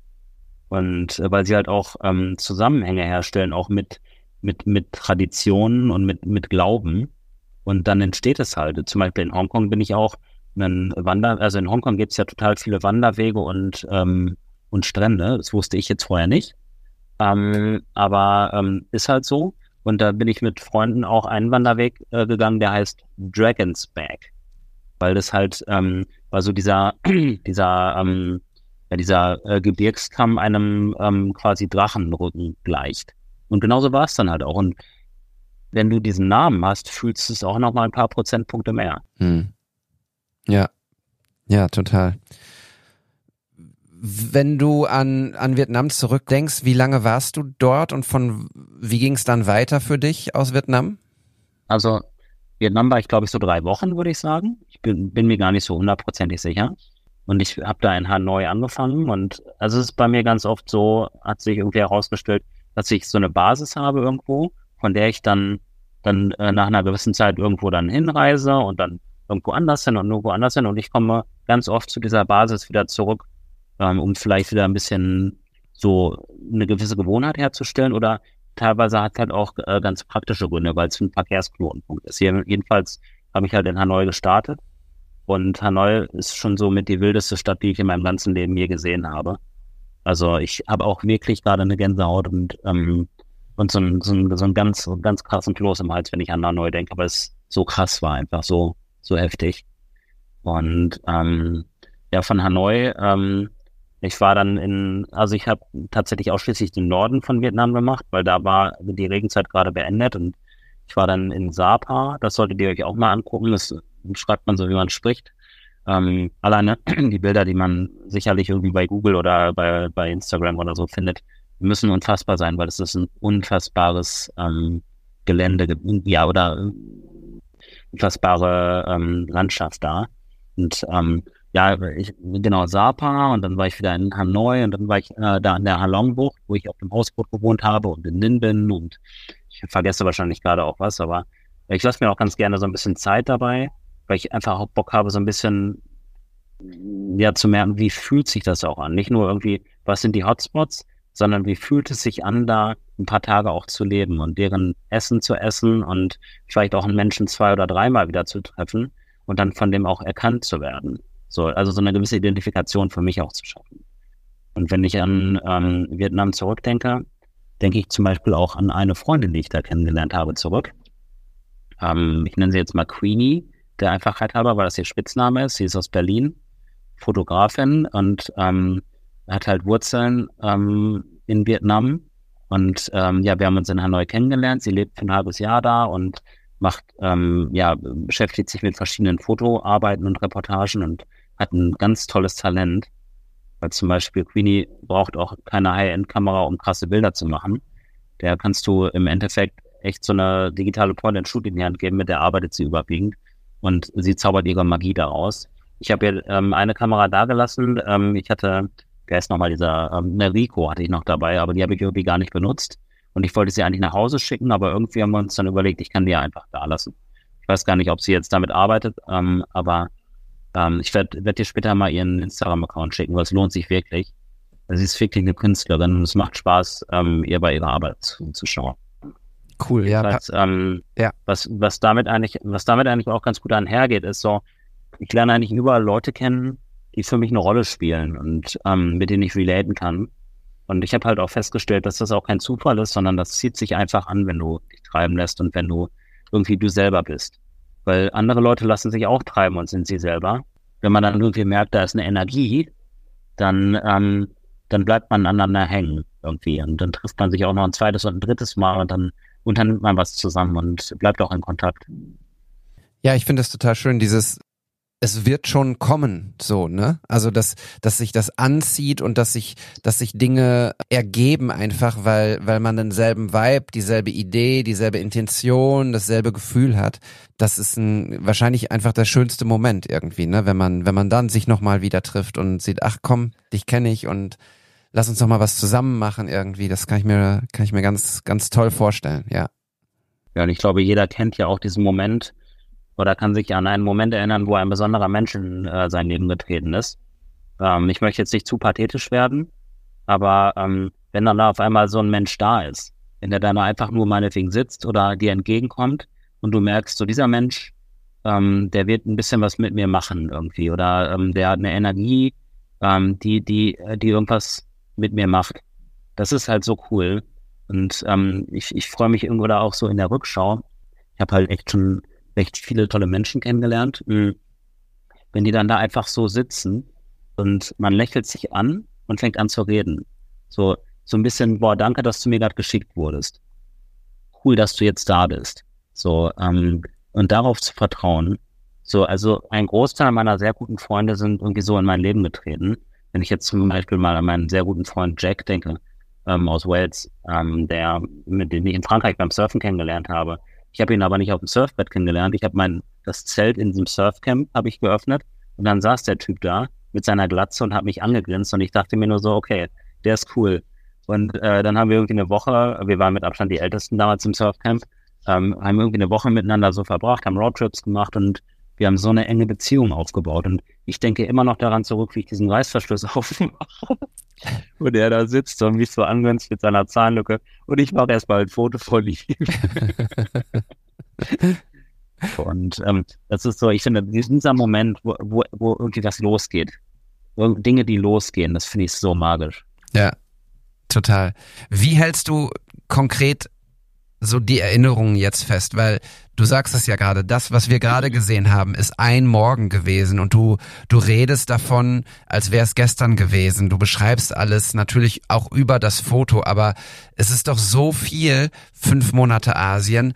Und äh, weil sie halt auch ähm, Zusammenhänge herstellen, auch mit, mit, mit Traditionen und mit, mit Glauben. Und dann entsteht es halt. Zum Beispiel in Hongkong bin ich auch ein Wander, also in Hongkong gibt es ja total viele Wanderwege und ähm, und Strände. Das wusste ich jetzt vorher nicht. Ähm, aber ähm, ist halt so. Und da bin ich mit Freunden auch einen Wanderweg äh, gegangen, der heißt Dragon's Back. Weil das halt, ähm, war so dieser, (clears throat) dieser, ähm, ja, dieser äh, Gebirgskamm einem ähm, quasi Drachenrücken gleicht. Und genauso war es dann halt auch. Und wenn du diesen Namen hast, fühlst du es auch noch mal ein paar Prozentpunkte mehr. Hm. Ja, ja, total. Wenn du an, an Vietnam zurückdenkst, wie lange warst du dort und von wie ging es dann weiter für dich aus Vietnam? Also Vietnam war ich, glaube ich, so drei Wochen, würde ich sagen. Ich bin, bin mir gar nicht so hundertprozentig sicher. Und ich habe da in Hanoi angefangen und also es ist bei mir ganz oft so, hat sich irgendwie herausgestellt, dass ich so eine Basis habe irgendwo, von der ich dann, dann äh, nach einer gewissen Zeit irgendwo dann hinreise und dann irgendwo anders hin und irgendwo anders hin und ich komme ganz oft zu dieser Basis wieder zurück um vielleicht wieder ein bisschen so eine gewisse Gewohnheit herzustellen oder teilweise hat es halt auch äh, ganz praktische Gründe, weil es ein Verkehrsknotenpunkt ist. Hier jedenfalls habe ich halt in Hanoi gestartet und Hanoi ist schon so mit die wildeste Stadt, die ich in meinem ganzen Leben je gesehen habe. Also ich habe auch wirklich gerade eine Gänsehaut und, ähm, und so ein, so ein, so ein ganz, so ganz krassen Kloß im Hals, wenn ich an Hanoi denke, weil es so krass war, einfach so, so heftig. Und ähm, ja, von Hanoi ähm, ich war dann in, also ich habe tatsächlich ausschließlich den Norden von Vietnam gemacht, weil da war die Regenzeit gerade beendet und ich war dann in Sapa, das solltet ihr euch auch mal angucken, das schreibt man so, wie man spricht. Ähm, alleine (clears throat) die Bilder, die man sicherlich irgendwie bei Google oder bei, bei Instagram oder so findet, müssen unfassbar sein, weil es ist ein unfassbares ähm, Gelände, ja, oder unfassbare ähm, Landschaft da. Und ähm, ja, ich, genau, Sapa und dann war ich wieder in Hanoi und dann war ich äh, da an der Halong-Bucht, wo ich auf dem Hausboot gewohnt habe und in Ninh bin und ich vergesse wahrscheinlich gerade auch was, aber ich lasse mir auch ganz gerne so ein bisschen Zeit dabei, weil ich einfach auch Bock habe, so ein bisschen ja zu merken, wie fühlt sich das auch an. Nicht nur irgendwie, was sind die Hotspots, sondern wie fühlt es sich an, da ein paar Tage auch zu leben und deren Essen zu essen und vielleicht auch einen Menschen zwei oder dreimal wieder zu treffen und dann von dem auch erkannt zu werden. So, also so eine gewisse Identifikation für mich auch zu schaffen. Und wenn ich an ähm, Vietnam zurückdenke, denke ich zum Beispiel auch an eine Freundin, die ich da kennengelernt habe, zurück. Ähm, ich nenne sie jetzt mal Queenie, der Einfachheit halber, weil das ihr Spitzname ist. Sie ist aus Berlin, Fotografin und ähm, hat halt Wurzeln ähm, in Vietnam. Und ähm, ja, wir haben uns in Hanoi kennengelernt. Sie lebt für ein halbes Jahr da und macht, ähm, ja, beschäftigt sich mit verschiedenen Fotoarbeiten und Reportagen und hat ein ganz tolles Talent. Weil zum Beispiel Queenie braucht auch keine High-End-Kamera, um krasse Bilder zu machen. Der kannst du im Endeffekt echt so eine digitale Point-and-Shoot in die Hand geben, mit der arbeitet sie überwiegend und sie zaubert ihre Magie daraus. Ich habe ihr ähm, eine Kamera da gelassen. Ähm, ich hatte, wer ist nochmal dieser, ähm, eine Rico hatte ich noch dabei, aber die habe ich irgendwie gar nicht benutzt. Und ich wollte sie eigentlich nach Hause schicken, aber irgendwie haben wir uns dann überlegt, ich kann die einfach da lassen. Ich weiß gar nicht, ob sie jetzt damit arbeitet, ähm, aber ähm, ich werde werd dir später mal ihren Instagram-Account schicken, weil es lohnt sich wirklich. Sie ist wirklich eine Künstlerin und es macht Spaß, ähm, ihr bei ihrer Arbeit zuzuschauen. Cool, ja. Das heißt, ähm, ja. Was, was damit eigentlich, was damit eigentlich auch ganz gut einhergeht, ist so, ich lerne eigentlich überall Leute kennen, die für mich eine Rolle spielen und ähm, mit denen ich relaten kann. Und ich habe halt auch festgestellt, dass das auch kein Zufall ist, sondern das zieht sich einfach an, wenn du dich treiben lässt und wenn du irgendwie du selber bist. Weil andere Leute lassen sich auch treiben und sind sie selber. Wenn man dann irgendwie merkt, da ist eine Energie, dann, ähm, dann bleibt man aneinander hängen irgendwie. Und dann trifft man sich auch noch ein zweites und ein drittes Mal und dann unternimmt man was zusammen und bleibt auch in Kontakt. Ja, ich finde es total schön, dieses es wird schon kommen, so, ne? Also, dass, dass sich das anzieht und dass sich, dass sich Dinge ergeben einfach, weil, weil man denselben Vibe, dieselbe Idee, dieselbe Intention, dasselbe Gefühl hat. Das ist ein, wahrscheinlich einfach der schönste Moment irgendwie, ne? Wenn man, wenn man dann sich nochmal wieder trifft und sieht, ach komm, dich kenne ich und lass uns noch mal was zusammen machen irgendwie. Das kann ich mir, kann ich mir ganz, ganz toll vorstellen, ja. Ja, und ich glaube, jeder kennt ja auch diesen Moment, oder kann sich an einen Moment erinnern, wo ein besonderer Mensch in äh, sein Leben getreten ist. Ähm, ich möchte jetzt nicht zu pathetisch werden, aber ähm, wenn dann da auf einmal so ein Mensch da ist, wenn der dann einfach nur meinetwegen sitzt oder dir entgegenkommt und du merkst, so dieser Mensch, ähm, der wird ein bisschen was mit mir machen irgendwie oder ähm, der hat eine Energie, ähm, die, die, äh, die irgendwas mit mir macht. Das ist halt so cool. Und ähm, ich, ich freue mich irgendwo da auch so in der Rückschau. Ich habe halt echt schon recht viele tolle Menschen kennengelernt. Mhm. Wenn die dann da einfach so sitzen und man lächelt sich an und fängt an zu reden. So, so ein bisschen, boah, danke, dass du mir gerade geschickt wurdest. Cool, dass du jetzt da bist. So, ähm, und darauf zu vertrauen. So, also ein Großteil meiner sehr guten Freunde sind irgendwie so in mein Leben getreten. Wenn ich jetzt zum Beispiel mal an meinen sehr guten Freund Jack denke, ähm, aus Wales, ähm, der, mit dem ich in Frankreich beim Surfen kennengelernt habe. Ich habe ihn aber nicht auf dem Surfbrett kennengelernt. Ich habe mein, das Zelt in diesem Surfcamp habe ich geöffnet und dann saß der Typ da mit seiner Glatze und hat mich angegrinst und ich dachte mir nur so, okay, der ist cool. Und äh, dann haben wir irgendwie eine Woche, wir waren mit Abstand die Ältesten damals im Surfcamp, ähm, haben irgendwie eine Woche miteinander so verbracht, haben Roadtrips gemacht und wir haben so eine enge Beziehung aufgebaut. Und ich denke immer noch daran zurück, wie ich diesen Reißverschluss (laughs) aufmache. Und er da sitzt und mich so angrenzt mit seiner Zahnlücke. Und ich mache erstmal ein Foto von ihm. (laughs) und ähm, das ist so, ich finde, dieser Moment, wo, wo, wo irgendwie was losgeht, Dinge, die losgehen, das finde ich so magisch. Ja, total. Wie hältst du konkret so die Erinnerungen jetzt fest? Weil du sagst es ja gerade, das, was wir gerade gesehen haben, ist ein Morgen gewesen und du, du redest davon, als wäre es gestern gewesen. Du beschreibst alles natürlich auch über das Foto, aber es ist doch so viel, fünf Monate Asien.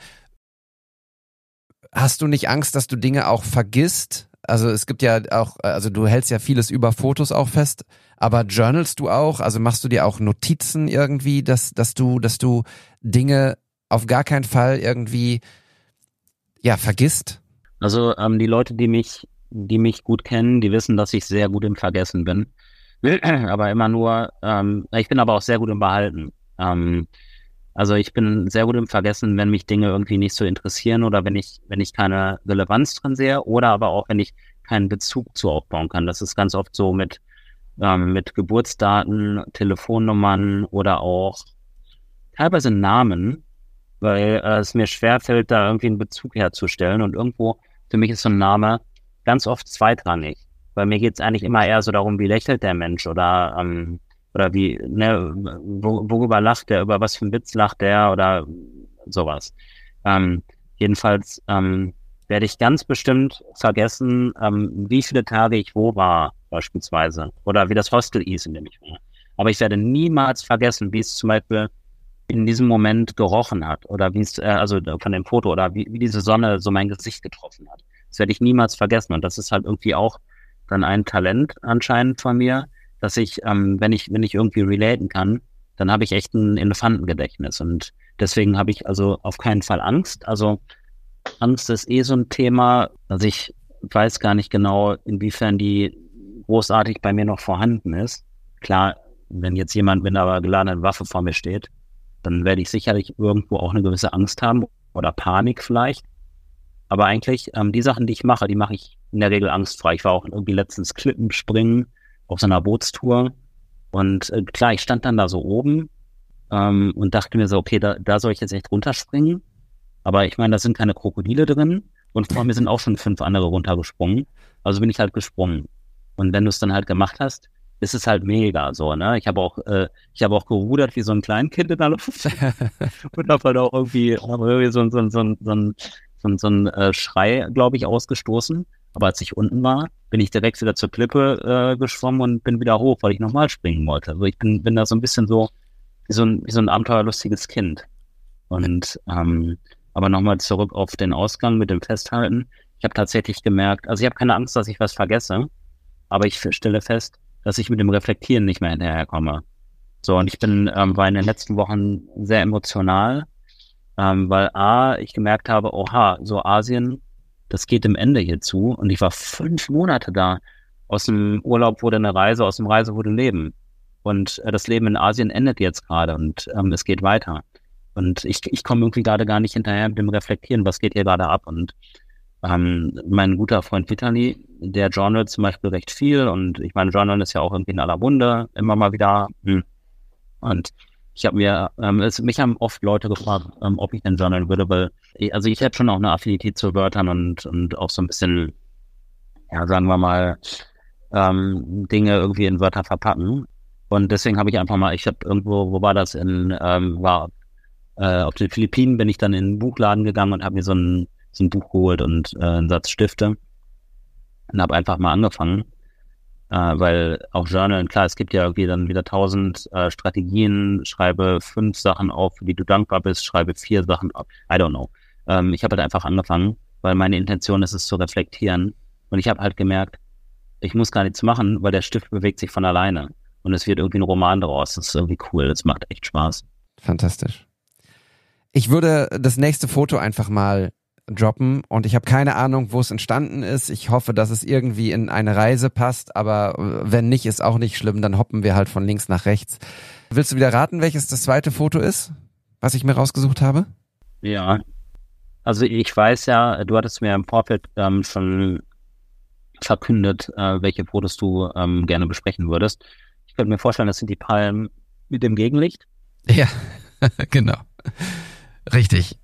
Hast du nicht Angst, dass du Dinge auch vergisst? Also es gibt ja auch, also du hältst ja vieles über Fotos auch fest, aber journalst du auch? Also machst du dir auch Notizen irgendwie, dass, dass du, dass du Dinge auf gar keinen Fall irgendwie ja vergisst? Also ähm, die Leute, die mich, die mich gut kennen, die wissen, dass ich sehr gut im Vergessen bin. (clears throat) aber immer nur, ähm, ich bin aber auch sehr gut im Behalten. Ähm, also ich bin sehr gut im Vergessen, wenn mich Dinge irgendwie nicht so interessieren oder wenn ich, wenn ich keine Relevanz drin sehe oder aber auch, wenn ich keinen Bezug zu aufbauen kann. Das ist ganz oft so mit, ähm, mit Geburtsdaten, Telefonnummern oder auch teilweise Namen, weil äh, es mir schwerfällt, da irgendwie einen Bezug herzustellen. Und irgendwo, für mich ist so ein Name ganz oft zweitrangig. Weil mir geht es eigentlich immer eher so darum, wie lächelt der Mensch oder ähm, oder wie, ne, wo, worüber lacht der, über was für ein Witz lacht der oder sowas. Ähm, jedenfalls ähm, werde ich ganz bestimmt vergessen, ähm, wie viele Tage ich wo war, beispielsweise. Oder wie das Hostel hieß, in dem ich war. Aber ich werde niemals vergessen, wie es zum Beispiel in diesem Moment gerochen hat. Oder wie es, äh, also von dem Foto, oder wie, wie diese Sonne so mein Gesicht getroffen hat. Das werde ich niemals vergessen. Und das ist halt irgendwie auch dann ein Talent anscheinend von mir, dass ich, ähm, wenn ich, wenn ich irgendwie relaten kann, dann habe ich echt ein Elefantengedächtnis. Und deswegen habe ich also auf keinen Fall Angst. Also Angst ist eh so ein Thema. Also ich weiß gar nicht genau, inwiefern die großartig bei mir noch vorhanden ist. Klar, wenn jetzt jemand mit einer geladenen Waffe vor mir steht, dann werde ich sicherlich irgendwo auch eine gewisse Angst haben oder Panik vielleicht. Aber eigentlich, ähm, die Sachen, die ich mache, die mache ich in der Regel angstfrei. Ich war auch irgendwie letztens Klippen springen auf so einer Bootstour. Und äh, klar, ich stand dann da so oben ähm, und dachte mir so, okay, da, da soll ich jetzt echt runterspringen. Aber ich meine, da sind keine Krokodile drin und vor mir sind auch schon fünf andere runtergesprungen. Also bin ich halt gesprungen. Und wenn du es dann halt gemacht hast, ist es halt mega so, ne? Ich habe auch, äh, ich habe auch gerudert wie so ein Kleinkind in der Luft (laughs) und habe halt auch irgendwie, irgendwie so, so, so, so, so, so ein äh, Schrei, glaube ich, ausgestoßen. Aber als ich unten war, bin ich direkt wieder zur Klippe äh, geschwommen und bin wieder hoch, weil ich nochmal springen wollte. Also ich bin, bin da so ein bisschen so wie so ein, wie so ein abenteuerlustiges Kind. Und ähm, aber nochmal zurück auf den Ausgang mit dem Festhalten. Ich habe tatsächlich gemerkt, also ich habe keine Angst, dass ich was vergesse, aber ich stelle fest, dass ich mit dem Reflektieren nicht mehr hinterherkomme. So, und ich bin, ähm, war in den letzten Wochen sehr emotional, ähm, weil A, ich gemerkt habe, oha, so Asien das geht dem Ende hier zu. Und ich war fünf Monate da. Aus dem Urlaub wurde eine Reise, aus dem Reise wurde Leben. Und äh, das Leben in Asien endet jetzt gerade und ähm, es geht weiter. Und ich, ich komme irgendwie gerade gar nicht hinterher mit dem Reflektieren, was geht hier gerade ab. Und ähm, mein guter Freund Vitali, der journalt zum Beispiel recht viel. Und ich meine, Journal ist ja auch irgendwie in aller Munde, immer mal wieder. Hm. Und ich habe mir, ähm, es, mich haben oft Leute gefragt, ähm, ob ich denn journalen würde, weil, ich, also ich hätte schon auch eine Affinität zu Wörtern und, und auch so ein bisschen, ja, sagen wir mal, ähm, Dinge irgendwie in Wörter verpacken. Und deswegen habe ich einfach mal, ich habe irgendwo, wo war das in, ähm, war äh, auf den Philippinen, bin ich dann in einen Buchladen gegangen und habe mir so ein, so ein Buch geholt und äh, einen Satz Stifte und habe einfach mal angefangen. Äh, weil auch Journal, klar, es gibt ja irgendwie dann wieder tausend äh, Strategien, schreibe fünf Sachen auf, für die du dankbar bist, schreibe vier Sachen auf. I don't know. Ähm, ich habe halt einfach angefangen, weil meine Intention ist es zu reflektieren. Und ich habe halt gemerkt, ich muss gar nichts machen, weil der Stift bewegt sich von alleine. Und es wird irgendwie ein Roman daraus. Das ist irgendwie cool. Das macht echt Spaß. Fantastisch. Ich würde das nächste Foto einfach mal droppen und ich habe keine Ahnung, wo es entstanden ist. Ich hoffe, dass es irgendwie in eine Reise passt, aber wenn nicht, ist auch nicht schlimm, dann hoppen wir halt von links nach rechts. Willst du wieder raten, welches das zweite Foto ist, was ich mir rausgesucht habe? Ja. Also ich weiß ja, du hattest mir im Vorfeld ähm, schon verkündet, äh, welche Fotos du ähm, gerne besprechen würdest. Ich könnte mir vorstellen, das sind die Palmen mit dem Gegenlicht. Ja, (laughs) genau. Richtig.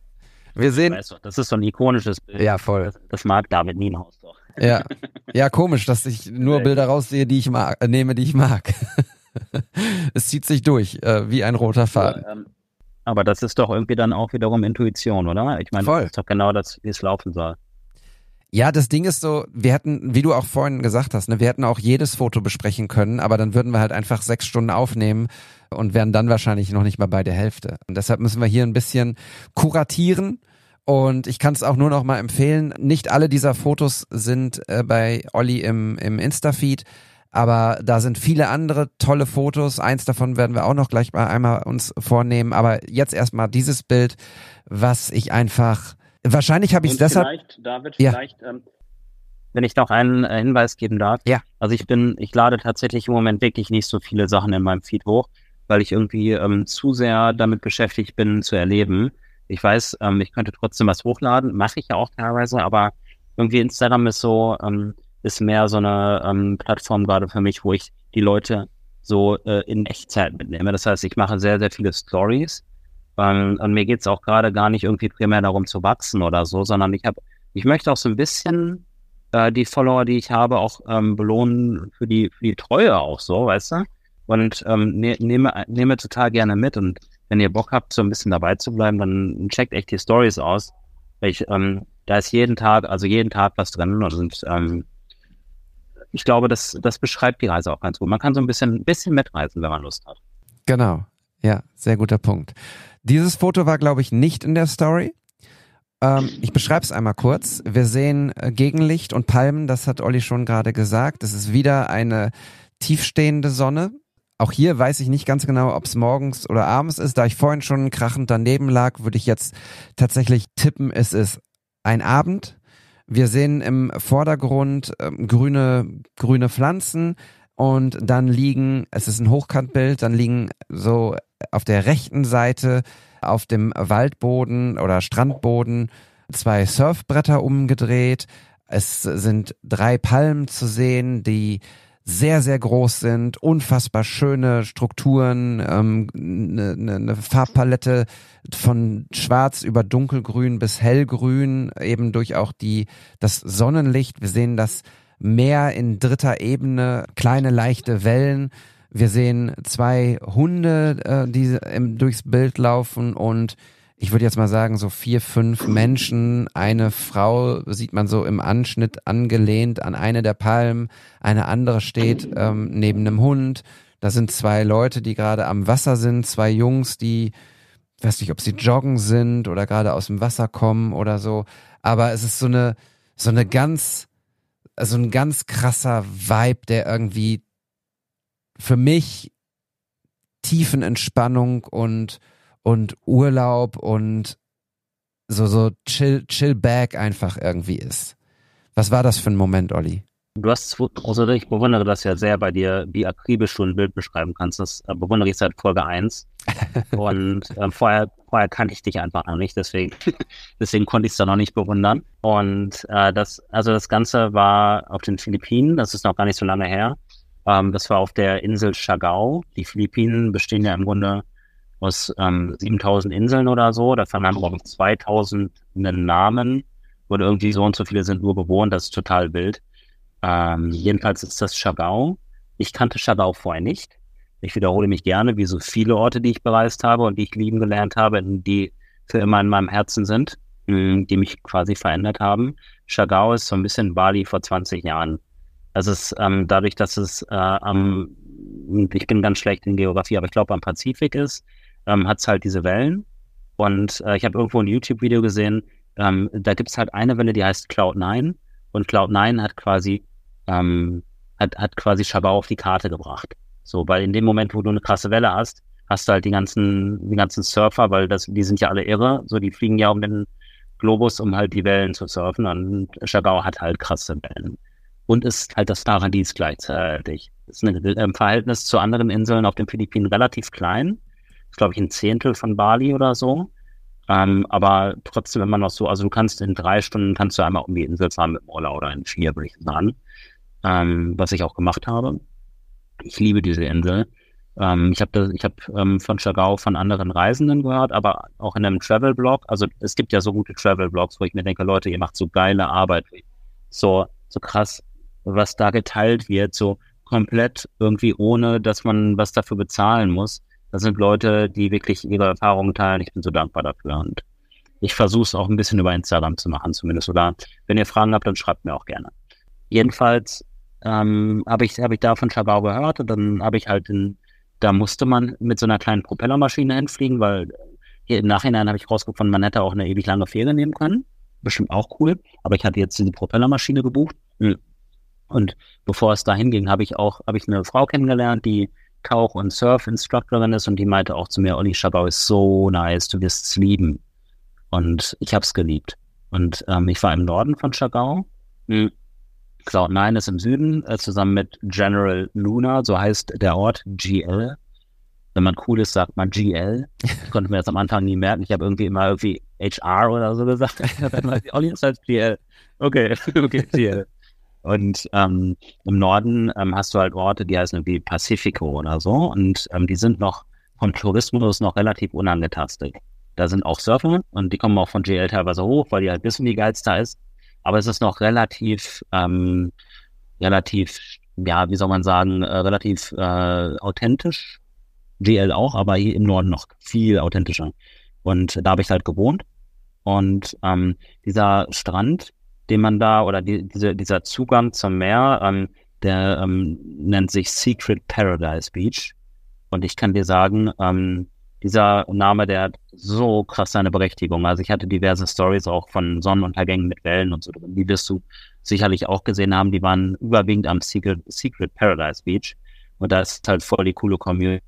Wir sehen. Weißt du, das ist so ein ikonisches Bild. Ja, voll. Das, das mag David Nienhaus doch. Ja. (laughs) Ja, komisch, dass ich nur Bilder raussehe, die ich mag, äh, nehme, die ich mag. (laughs) es zieht sich durch, äh, wie ein roter Faden. Ja, ähm, aber das ist doch irgendwie dann auch wiederum Intuition, oder? Ich meine, Voll. das ist doch genau das, wie es laufen soll. Ja, das Ding ist so, wir hätten, wie du auch vorhin gesagt hast, ne, wir hätten auch jedes Foto besprechen können, aber dann würden wir halt einfach sechs Stunden aufnehmen und wären dann wahrscheinlich noch nicht mal bei der Hälfte. Und deshalb müssen wir hier ein bisschen kuratieren. Und ich kann es auch nur noch mal empfehlen. Nicht alle dieser Fotos sind äh, bei Olli im, im Insta-Feed, aber da sind viele andere tolle Fotos. Eins davon werden wir auch noch gleich mal einmal uns vornehmen. Aber jetzt erstmal dieses Bild, was ich einfach Wahrscheinlich habe ich es deshalb. Vielleicht, David, ja. vielleicht, ähm, wenn ich noch einen äh, Hinweis geben darf. Ja. Also ich bin, ich lade tatsächlich im Moment wirklich nicht so viele Sachen in meinem Feed hoch, weil ich irgendwie ähm, zu sehr damit beschäftigt bin zu erleben. Ich weiß, ähm, ich könnte trotzdem was hochladen, mache ich ja auch teilweise, aber irgendwie Instagram ist so, ähm, ist mehr so eine ähm, Plattform gerade für mich, wo ich die Leute so äh, in Echtzeit mitnehme. Das heißt, ich mache sehr, sehr viele Stories ähm, und mir geht es auch gerade gar nicht irgendwie primär darum zu wachsen oder so, sondern ich habe, ich möchte auch so ein bisschen äh, die Follower, die ich habe, auch ähm, belohnen für die, für die Treue auch so, weißt du? Und ähm, ne, nehme, nehme total gerne mit. Und wenn ihr Bock habt, so ein bisschen dabei zu bleiben, dann checkt echt die Stories aus. Weil ich, ähm, da ist jeden Tag, also jeden Tag was drin und ähm, ich glaube, das, das beschreibt die Reise auch ganz gut. Man kann so ein bisschen, ein bisschen mitreisen, wenn man Lust hat. Genau. Ja, sehr guter Punkt. Dieses Foto war, glaube ich, nicht in der Story. Ähm, ich beschreibe es einmal kurz. Wir sehen äh, Gegenlicht und Palmen, das hat Olli schon gerade gesagt. Es ist wieder eine tiefstehende Sonne. Auch hier weiß ich nicht ganz genau, ob es morgens oder abends ist. Da ich vorhin schon krachend daneben lag, würde ich jetzt tatsächlich tippen, es ist ein Abend. Wir sehen im Vordergrund äh, grüne, grüne Pflanzen und dann liegen, es ist ein Hochkantbild, dann liegen so auf der rechten Seite auf dem Waldboden oder Strandboden zwei Surfbretter umgedreht. Es sind drei Palmen zu sehen, die sehr, sehr groß sind, unfassbar schöne Strukturen, ähm, eine, eine ne Farbpalette von schwarz über dunkelgrün bis hellgrün, eben durch auch die, das Sonnenlicht. Wir sehen das Meer in dritter Ebene, kleine leichte Wellen wir sehen zwei Hunde, äh, die im, durchs Bild laufen und ich würde jetzt mal sagen, so vier, fünf Menschen, eine Frau sieht man so im Anschnitt angelehnt an eine der Palmen, eine andere steht ähm, neben einem Hund. Da sind zwei Leute, die gerade am Wasser sind, zwei Jungs, die, weiß nicht, ob sie joggen sind oder gerade aus dem Wasser kommen oder so. Aber es ist so eine, so eine ganz, so ein ganz krasser Vibe, der irgendwie für mich Tiefenentspannung und, und Urlaub und so, so chill, chill back einfach irgendwie ist. Was war das für ein Moment, Olli? Du hast, also ich bewundere das ja sehr bei dir, wie akribisch du ein Bild beschreiben kannst. Das äh, bewundere ich seit Folge 1. (laughs) Und äh, vorher, vorher kannte ich dich einfach noch nicht, deswegen, (laughs) deswegen konnte ich es da noch nicht bewundern. Und äh, das, also das Ganze war auf den Philippinen, das ist noch gar nicht so lange her. Ähm, das war auf der Insel Chagau. Die Philippinen bestehen ja im Grunde aus ähm, 7000 Inseln oder so. Da haben ich 2000 einen Namen und irgendwie so und so viele sind nur bewohnt. Das ist total wild. Ähm, jedenfalls ist das Chagau. Ich kannte Chagau vorher nicht. Ich wiederhole mich gerne, wie so viele Orte, die ich bereist habe und die ich lieben gelernt habe, die für immer in meinem Herzen sind, hm, die mich quasi verändert haben. Chagau ist so ein bisschen Bali vor 20 Jahren. Das ist ähm, dadurch, dass es äh, am, ich bin ganz schlecht in Geografie, aber ich glaube am Pazifik ist, ähm, hat es halt diese Wellen. Und äh, ich habe irgendwo ein YouTube-Video gesehen, ähm, da gibt es halt eine Welle, die heißt Cloud9 und Cloud9 hat quasi ähm, hat, hat quasi Chabau auf die Karte gebracht. So, weil in dem Moment, wo du eine krasse Welle hast, hast du halt die ganzen, die ganzen Surfer, weil das, die sind ja alle irre, so die fliegen ja um den Globus, um halt die Wellen zu surfen und Chabau hat halt krasse Wellen. Und ist halt das Paradies gleichzeitig. Ist eine, im Verhältnis zu anderen Inseln auf den Philippinen relativ klein. Ist, glaube ich, ein Zehntel von Bali oder so. Ähm, aber trotzdem immer noch so, also du kannst in drei Stunden kannst du einmal um die Insel fahren mit dem Roller oder in vier, würde ich sagen. Ähm, was ich auch gemacht habe. Ich liebe diese Insel. Ähm, ich habe hab, ähm, von Chagau von anderen Reisenden gehört, aber auch in einem Travel-Blog. Also es gibt ja so gute Travel-Blogs, wo ich mir denke, Leute, ihr macht so geile Arbeit. So, so krass, was da geteilt wird, so komplett irgendwie ohne, dass man was dafür bezahlen muss. Das sind Leute, die wirklich ihre Erfahrungen teilen. Ich bin so dankbar dafür. Und ich versuche es auch ein bisschen über Instagram zu machen, zumindest. Oder wenn ihr Fragen habt, dann schreibt mir auch gerne. Jedenfalls ähm, habe ich, hab ich da von Schabau gehört und dann habe ich halt in, da musste man mit so einer kleinen Propellermaschine hinfliegen, weil hier im Nachhinein habe ich rausgefunden, man hätte auch eine ewig lange Fähre nehmen können. Bestimmt auch cool. Aber ich hatte jetzt diese Propellermaschine gebucht. Und bevor es dahin ging, habe ich auch, habe ich eine Frau kennengelernt, die Tauch- und Surf-Instructorin ist und die meinte auch zu mir, Olli Schabau ist so nice, du wirst es lieben. Und ich habe es geliebt. Und ähm, ich war im Norden von Chagau. Mhm. Cloud9 ist im Süden, äh, zusammen mit General Luna, so heißt der Ort, GL. Wenn man cool ist, sagt man GL. Das (laughs) konnte mir jetzt am Anfang nie merken. Ich habe irgendwie immer irgendwie HR oder so gesagt. (laughs) Olli ist halt GL. Okay, (laughs) okay, GL. Und ähm, im Norden ähm, hast du halt Orte, die heißen irgendwie Pacifico oder so. Und ähm, die sind noch vom Tourismus noch relativ unangetastet. Da sind auch Surfer und die kommen auch von GL teilweise hoch, weil die halt wissen, wie geil es da ist. Aber es ist noch relativ, ähm, relativ, ja, wie soll man sagen, äh, relativ äh, authentisch. GL auch, aber hier im Norden noch viel authentischer. Und da habe ich halt gewohnt. Und ähm, dieser Strand, den man da oder die, diese, dieser Zugang zum Meer, ähm, der ähm, nennt sich Secret Paradise Beach. Und ich kann dir sagen, ähm, dieser Name, der hat so krass seine Berechtigung. Also ich hatte diverse Stories auch von Sonnenuntergängen mit Wellen und so drin. Die wirst du sicherlich auch gesehen haben. Die waren überwiegend am Secret, Secret Paradise Beach. Und da ist halt voll die coole Community.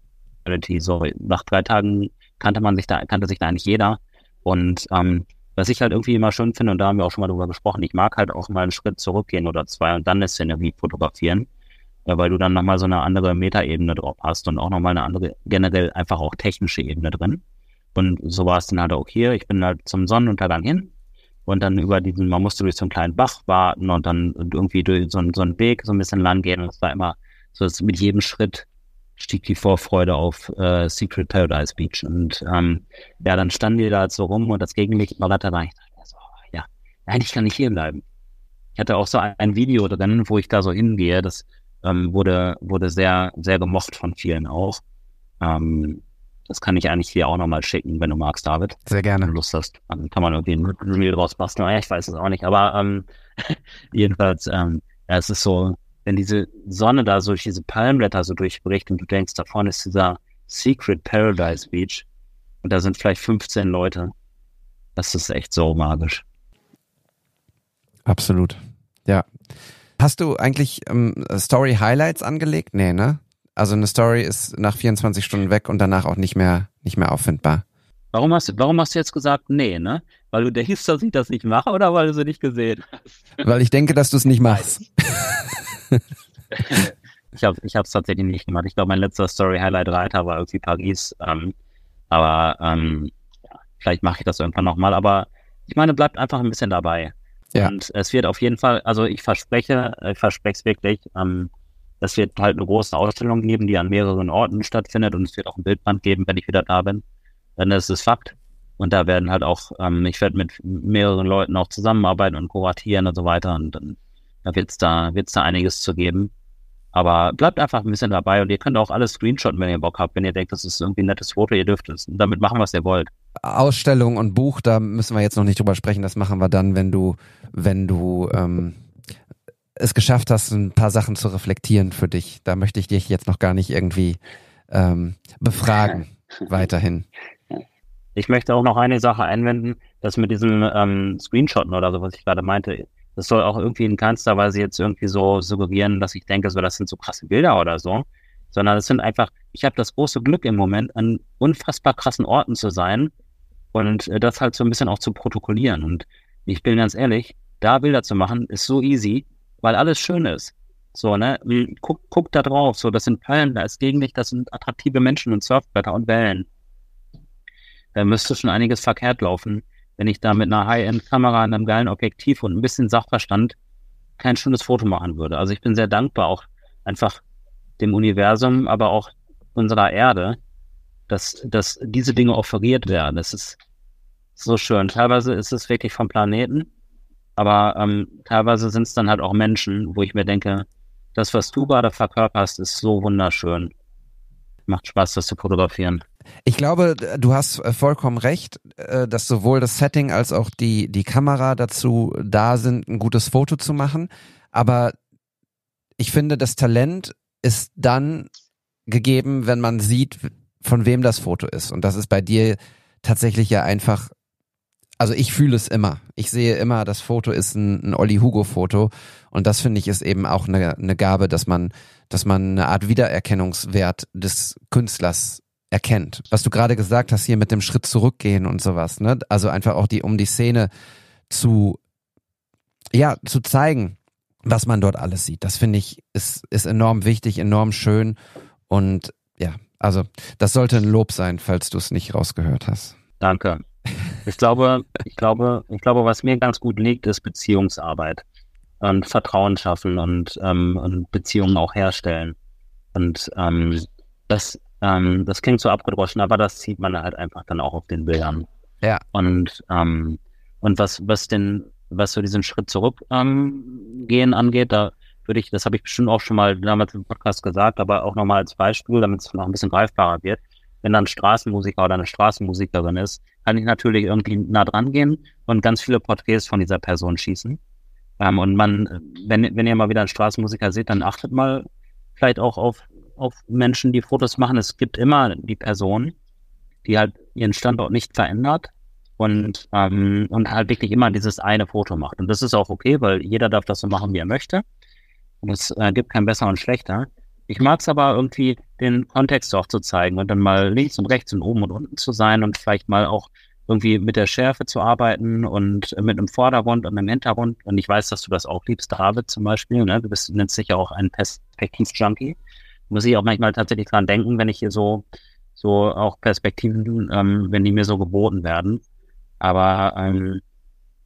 So nach drei Tagen kannte man sich da, kannte sich da eigentlich jeder. Und ähm, was ich halt irgendwie immer schön finde, und da haben wir auch schon mal drüber gesprochen, ich mag halt auch mal einen Schritt zurückgehen oder zwei und dann eine Szenerie fotografieren, ja, weil du dann nochmal so eine andere Metaebene drauf hast und auch nochmal eine andere, generell einfach auch technische Ebene drin. Und so war es dann halt auch hier. Ich bin halt zum Sonnenuntergang hin und dann über diesen, man musste durch so einen kleinen Bach warten und dann irgendwie durch so, so einen Weg so ein bisschen lang gehen und es war immer so, dass mit jedem Schritt stieg die Vorfreude auf äh, Secret Paradise Beach. Und ähm, ja, dann standen wir da halt so rum und das Gegenlicht war da rein. Ich dachte, also, ja, eigentlich kann ich hier bleiben. Ich hatte auch so ein Video drin, wo ich da so hingehe. Das ähm, wurde, wurde sehr, sehr gemocht von vielen auch. Ähm, das kann ich eigentlich hier auch nochmal schicken, wenn du magst, David. Sehr gerne. Wenn du Lust hast. Dann kann man irgendwie ein Reel draus basteln. Ja, ich weiß es auch nicht. Aber ähm, (laughs) jedenfalls, ähm, ja, es ist so, wenn diese Sonne da so durch diese Palmblätter so durchbricht und du denkst, da vorne ist dieser Secret Paradise Beach und da sind vielleicht 15 Leute. Das ist echt so magisch. Absolut. Ja. Hast du eigentlich ähm, Story Highlights angelegt? Nee, ne? Also eine Story ist nach 24 Stunden weg und danach auch nicht mehr, nicht mehr auffindbar. Warum hast, du, warum hast du jetzt gesagt, nee, ne? Weil du denkst, dass ich das nicht mache oder weil du sie nicht gesehen hast? Weil ich denke, dass du es nicht machst. (laughs) ich habe ich es tatsächlich nicht gemacht. Ich glaube, mein letzter Story-Highlight-Reiter war irgendwie Paris. Ähm, aber ähm, ja, vielleicht mache ich das irgendwann nochmal. Aber ich meine, bleibt einfach ein bisschen dabei. Ja. Und es wird auf jeden Fall, also ich verspreche, ich verspreche es wirklich, ähm, es wird halt eine große Ausstellung geben, die an mehreren Orten stattfindet und es wird auch ein Bildband geben, wenn ich wieder da bin. Dann ist es Fakt. Und da werden halt auch, ähm, ich werde mit mehreren Leuten auch zusammenarbeiten und kuratieren und so weiter. Und dann Da wird's da, wird's da einiges zu geben. Aber bleibt einfach ein bisschen dabei und ihr könnt auch alles screenshotten, wenn ihr Bock habt, wenn ihr denkt, das ist irgendwie ein nettes Foto, ihr dürft es damit machen, was ihr wollt. Ausstellung und Buch, da müssen wir jetzt noch nicht drüber sprechen, das machen wir dann, wenn du, wenn du ähm, es geschafft hast, ein paar Sachen zu reflektieren für dich. Da möchte ich dich jetzt noch gar nicht irgendwie ähm, befragen (laughs) weiterhin. Ich möchte auch noch eine Sache einwenden, dass mit diesen ähm, Screenshotten oder so, was ich gerade meinte, das soll auch irgendwie in keinster Weise jetzt irgendwie so suggerieren, dass ich denke, so das sind so krasse Bilder oder so, sondern es sind einfach, ich habe das große Glück im Moment, an unfassbar krassen Orten zu sein und äh, das halt so ein bisschen auch zu protokollieren. Und ich bin ganz ehrlich, da Bilder zu machen, ist so easy, weil alles schön ist. So, ne? Guck, guck da drauf, so, das sind Perlen, da ist Gegenlicht, das sind attraktive Menschen und Surfbretter und Wellen. Da müsste schon einiges verkehrt laufen wenn ich da mit einer High-End-Kamera, einem geilen Objektiv und ein bisschen Sachverstand kein schönes Foto machen würde. Also ich bin sehr dankbar auch einfach dem Universum, aber auch unserer Erde, dass, dass diese Dinge offeriert werden. Das ist so schön. Teilweise ist es wirklich vom Planeten, aber ähm, teilweise sind es dann halt auch Menschen, wo ich mir denke, das, was du gerade verkörperst, ist so wunderschön. Macht Spaß, das zu fotografieren. Ich glaube, du hast äh, vollkommen recht, äh, dass sowohl das Setting als auch die, die Kamera dazu da sind, ein gutes Foto zu machen. Aber ich finde, das Talent ist dann gegeben, wenn man sieht, von wem das Foto ist. Und das ist bei dir tatsächlich ja einfach, also ich fühle es immer. Ich sehe immer, das Foto ist ein, ein Olli Hugo Foto. Und das finde ich ist eben auch eine, eine Gabe, dass man, dass man eine Art Wiedererkennungswert des Künstlers erkennt. Was du gerade gesagt hast hier mit dem Schritt zurückgehen und sowas, ne? Also einfach auch die, um die Szene zu, ja, zu zeigen, was man dort alles sieht. Das finde ich ist, ist enorm wichtig, enorm schön und ja, also das sollte ein Lob sein, falls du es nicht rausgehört hast. Danke. Ich glaube, ich glaube, ich glaube, was mir ganz gut liegt, ist Beziehungsarbeit und Vertrauen schaffen und, ähm, und Beziehungen auch herstellen. Und ähm, das ähm, das klingt so abgedroschen, aber das sieht man halt einfach dann auch auf den Bildern. Ja. Und, ähm, und was, was den, was so diesen Schritt zurückgehen ähm, angeht, da würde ich, das habe ich bestimmt auch schon mal damals im Podcast gesagt, aber auch nochmal als Beispiel, damit es noch ein bisschen greifbarer wird. Wenn dann ein Straßenmusiker oder eine Straßenmusikerin ist, kann ich natürlich irgendwie nah dran gehen und ganz viele Porträts von dieser Person schießen. Ähm, und man, wenn, wenn ihr mal wieder einen Straßenmusiker seht, dann achtet mal vielleicht auch auf auf Menschen, die Fotos machen. Es gibt immer die Person, die halt ihren Standort nicht verändert und, ähm, und halt wirklich immer dieses eine Foto macht. Und das ist auch okay, weil jeder darf das so machen, wie er möchte. Und es äh, gibt kein besser und schlechter. Ich mag es aber irgendwie, den Kontext auch zu zeigen und dann mal links und rechts und oben und unten zu sein und vielleicht mal auch irgendwie mit der Schärfe zu arbeiten und mit einem Vordergrund und einem Hintergrund. Und ich weiß, dass du das auch liebst, David zum Beispiel. Ne? Du bist, nennst dich auch ein Perspektiv-Junkie muss ich auch manchmal tatsächlich dran denken, wenn ich hier so, so auch Perspektiven, ähm, wenn die mir so geboten werden. Aber ähm,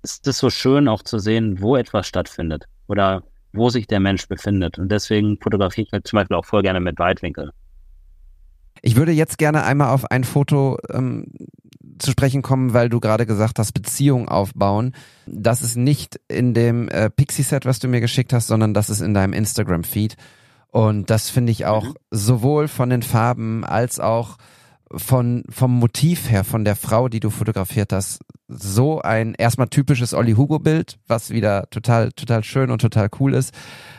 ist es so schön auch zu sehen, wo etwas stattfindet oder wo sich der Mensch befindet. Und deswegen fotografiere ich halt zum Beispiel auch voll gerne mit Weitwinkel. Ich würde jetzt gerne einmal auf ein Foto ähm, zu sprechen kommen, weil du gerade gesagt hast, Beziehung aufbauen. Das ist nicht in dem äh, Pixie-Set, was du mir geschickt hast, sondern das ist in deinem Instagram-Feed. Und das finde ich auch mhm. sowohl von den Farben als auch von, vom Motiv her, von der Frau, die du fotografiert hast, so ein erstmal typisches Olli Hugo Bild, was wieder total, total schön und total cool ist.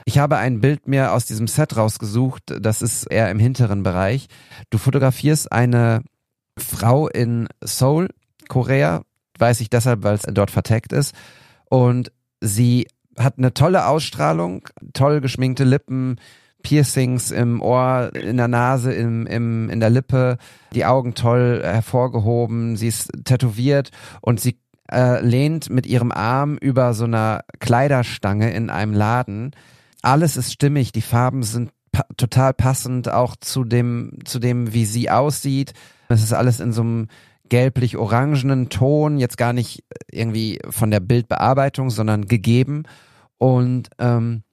Ich habe ein Bild mir aus diesem Set rausgesucht, das ist eher im hinteren Bereich. Du fotografierst eine Frau in Seoul, Korea, weiß ich deshalb, weil es dort vertaggt ist. Und sie hat eine tolle Ausstrahlung, toll geschminkte Lippen, Piercings im Ohr, in der Nase, im, im, in der Lippe, die Augen toll hervorgehoben, sie ist tätowiert und sie äh, lehnt mit ihrem Arm über so einer Kleiderstange in einem Laden. Alles ist stimmig, die Farben sind pa total passend auch zu dem, zu dem, wie sie aussieht. Es ist alles in so einem gelblich-orangenen Ton, jetzt gar nicht irgendwie von der Bildbearbeitung, sondern gegeben. Und ähm,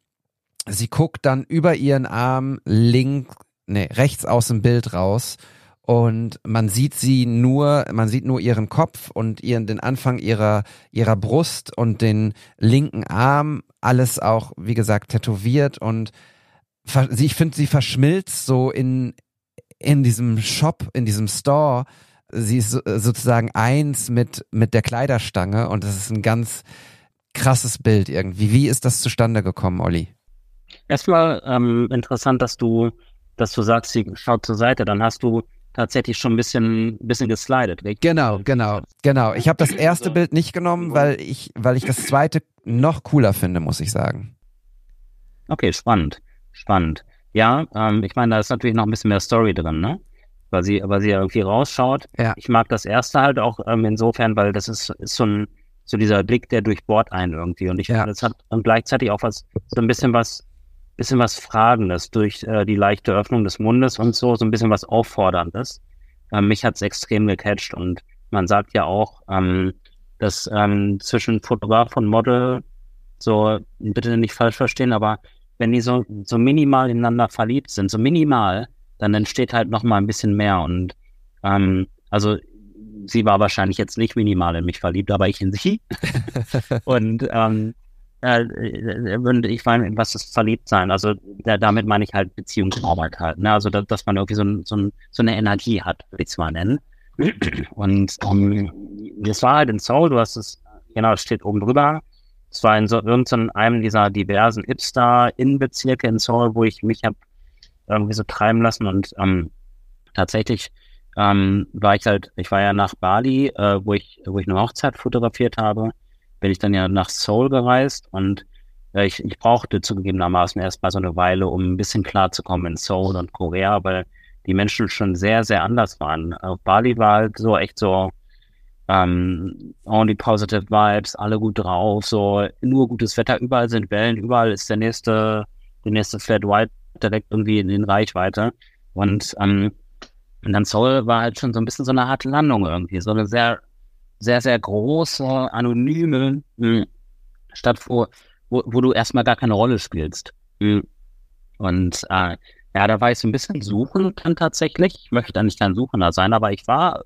Sie guckt dann über ihren Arm links, nee, rechts aus dem Bild raus und man sieht sie nur, man sieht nur ihren Kopf und ihren, den Anfang ihrer, ihrer Brust und den linken Arm, alles auch, wie gesagt, tätowiert und ich finde, sie verschmilzt so in, in diesem Shop, in diesem Store. Sie ist sozusagen eins mit, mit der Kleiderstange und das ist ein ganz krasses Bild irgendwie. Wie ist das zustande gekommen, Olli? Erstmal ähm, interessant, dass du, dass du sagst, sie schaut zur Seite. Dann hast du tatsächlich schon ein bisschen, bisschen geslidet. Genau, genau, genau. Ich habe das erste Bild nicht genommen, weil ich, weil ich das zweite noch cooler finde, muss ich sagen. Okay, spannend, spannend. Ja, ähm, ich meine, da ist natürlich noch ein bisschen mehr Story drin, ne? Weil sie, weil sie irgendwie rausschaut. Ja. Ich mag das erste halt auch ähm, insofern, weil das ist, ist so ein, so dieser Blick, der durchbohrt einen irgendwie. Und ich ja. finde, das hat und gleichzeitig auch was, so ein bisschen was bisschen was Fragendes durch äh, die leichte Öffnung des Mundes und so, so ein bisschen was Aufforderndes. Äh, mich hat's extrem gecatcht und man sagt ja auch, ähm, dass ähm, zwischen Fotograf und Model so, bitte nicht falsch verstehen, aber wenn die so, so minimal ineinander verliebt sind, so minimal, dann entsteht halt noch mal ein bisschen mehr und ähm, also sie war wahrscheinlich jetzt nicht minimal in mich verliebt, aber ich in sie. (laughs) und ähm, äh, ich meine, was ist verliebt sein? Also da, damit meine ich halt Beziehungsarbeit halt. Ne? Also da, dass man irgendwie so, so, so eine Energie hat, will ich es mal nennen. Und um, ähm, das war halt in Seoul, du hast es, genau, es steht oben drüber. Es war in so irgendeinem einem dieser diversen Hipster-Innenbezirke in Seoul, wo ich mich habe irgendwie so treiben lassen und ähm, tatsächlich ähm, war ich halt, ich war ja nach Bali, äh, wo ich, wo ich eine Hochzeit fotografiert habe bin ich dann ja nach Seoul gereist und äh, ich, ich brauchte zugegebenermaßen erstmal so eine Weile, um ein bisschen klarzukommen in Seoul und Korea, weil die Menschen schon sehr, sehr anders waren. Auf Bali war halt so echt so ähm, only positive vibes, alle gut drauf, so nur gutes Wetter, überall sind Wellen, überall ist der nächste, der nächste Flat White direkt irgendwie in, in Reichweite. Und, ähm, und dann Seoul war halt schon so ein bisschen so eine harte Landung irgendwie, so eine sehr sehr, sehr große, anonyme mh, Stadt, wo, wo, wo du erstmal gar keine Rolle spielst. Mh. Und äh, ja, da war ich so ein bisschen suchend dann tatsächlich. Ich möchte eigentlich kein Suchender sein, aber ich war,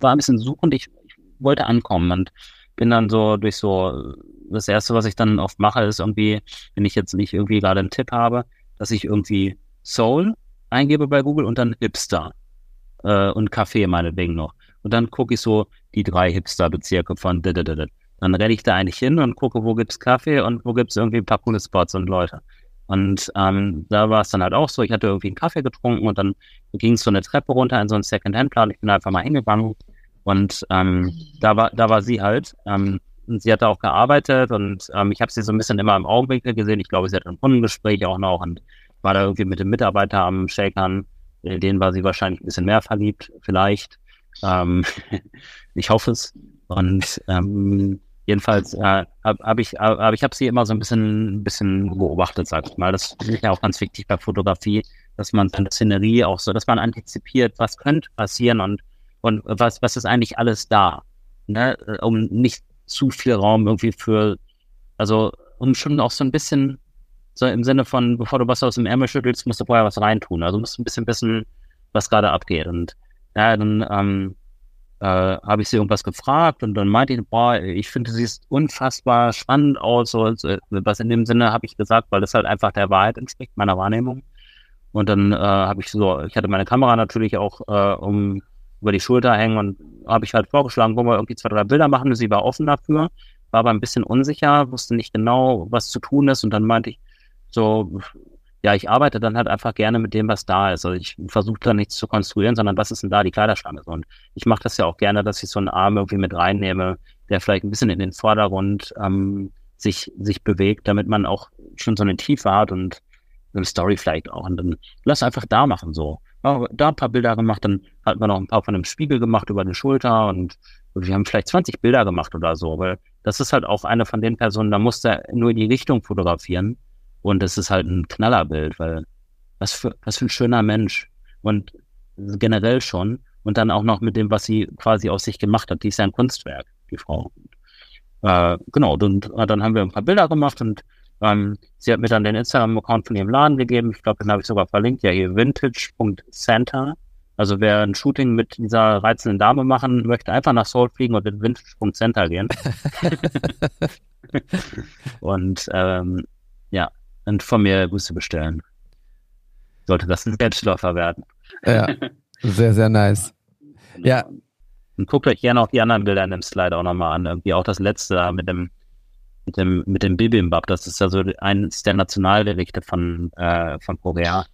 war ein bisschen suchend. Ich wollte ankommen und bin dann so durch so, das erste, was ich dann oft mache, ist irgendwie, wenn ich jetzt nicht irgendwie gerade einen Tipp habe, dass ich irgendwie Soul eingebe bei Google und dann Hipster äh, und Kaffee meinetwegen noch. Und dann gucke ich so die drei Hipster-Bezirke von diddididdid. Dann renne ich da eigentlich hin und gucke, wo gibt's Kaffee und wo gibt's irgendwie ein paar coole Spots und Leute. Und ähm, da war es dann halt auch so, ich hatte irgendwie einen Kaffee getrunken und dann ging es so eine Treppe runter in so einen Second-Hand-Plan. Ich bin einfach mal hingegangen und ähm, da war da war sie halt. Ähm, und sie hatte auch gearbeitet und ähm, ich habe sie so ein bisschen immer im Augenwinkel gesehen. Ich glaube, sie hatte ein Kundengespräch auch noch und war da irgendwie mit dem Mitarbeiter am Shakern. In den war sie wahrscheinlich ein bisschen mehr verliebt, vielleicht. Ähm, (laughs) ich hoffe es. Und ähm, jedenfalls äh, habe hab ich, hab, ich habe sie immer so ein bisschen, ein bisschen beobachtet, sag ich mal. Das ist ja auch ganz wichtig bei Fotografie, dass man seine Szenerie auch so, dass man antizipiert, was könnte passieren und und was was ist eigentlich alles da, ne? um nicht zu viel Raum irgendwie für, also um schon auch so ein bisschen so im Sinne von, bevor du was aus dem Ärmel schüttelst, musst du vorher was reintun. Also musst du ein bisschen wissen, was gerade abgeht und ja, dann ähm, äh, habe ich sie irgendwas gefragt und dann meinte ich, boah, ich finde, sie ist unfassbar spannend aus. So, was in dem Sinne habe ich gesagt, weil das halt einfach der Wahrheit entspricht, meiner Wahrnehmung. Und dann äh, habe ich so, ich hatte meine Kamera natürlich auch äh, um über die Schulter hängen und habe ich halt vorgeschlagen, wollen wir irgendwie zwei, drei Bilder machen. Sie war offen dafür, war aber ein bisschen unsicher, wusste nicht genau, was zu tun ist. Und dann meinte ich so, ja, ich arbeite dann halt einfach gerne mit dem, was da ist. Also ich versuche da nichts zu konstruieren, sondern was ist denn da die Kleiderstange? Und ich mache das ja auch gerne, dass ich so einen Arm irgendwie mit reinnehme, der vielleicht ein bisschen in den Vordergrund ähm, sich, sich bewegt, damit man auch schon so eine Tiefe hat und eine Story vielleicht auch. Und dann lass einfach da machen so. Ja, da ein paar Bilder gemacht, dann hatten wir noch ein paar von einem Spiegel gemacht über die Schulter und wir haben vielleicht 20 Bilder gemacht oder so, weil das ist halt auch eine von den Personen, da musst du nur in die Richtung fotografieren und es ist halt ein Knallerbild, weil was für, was für ein schöner Mensch. Und generell schon. Und dann auch noch mit dem, was sie quasi aus sich gemacht hat. Die ist ja ein Kunstwerk, die Frau. Äh, genau, und dann haben wir ein paar Bilder gemacht und ähm, sie hat mir dann den Instagram-Account von ihrem Laden gegeben. Ich glaube, den habe ich sogar verlinkt. Ja, hier vintage.center. Also wer ein Shooting mit dieser reizenden Dame machen möchte, einfach nach Seoul fliegen und in Windsprung Center gehen. (laughs) und ähm, ja, und von mir Grüße bestellen. Sollte das ein Selbstläufer werden. Ja, sehr, sehr nice. (laughs) Ja. Und guckt euch gerne auch die anderen Bilder in dem Slide auch nochmal an. Irgendwie auch das letzte da mit dem, mit dem, mit dem Bibimbap. Das ist ja so eines der Nationalgerichte von, äh, von Korea.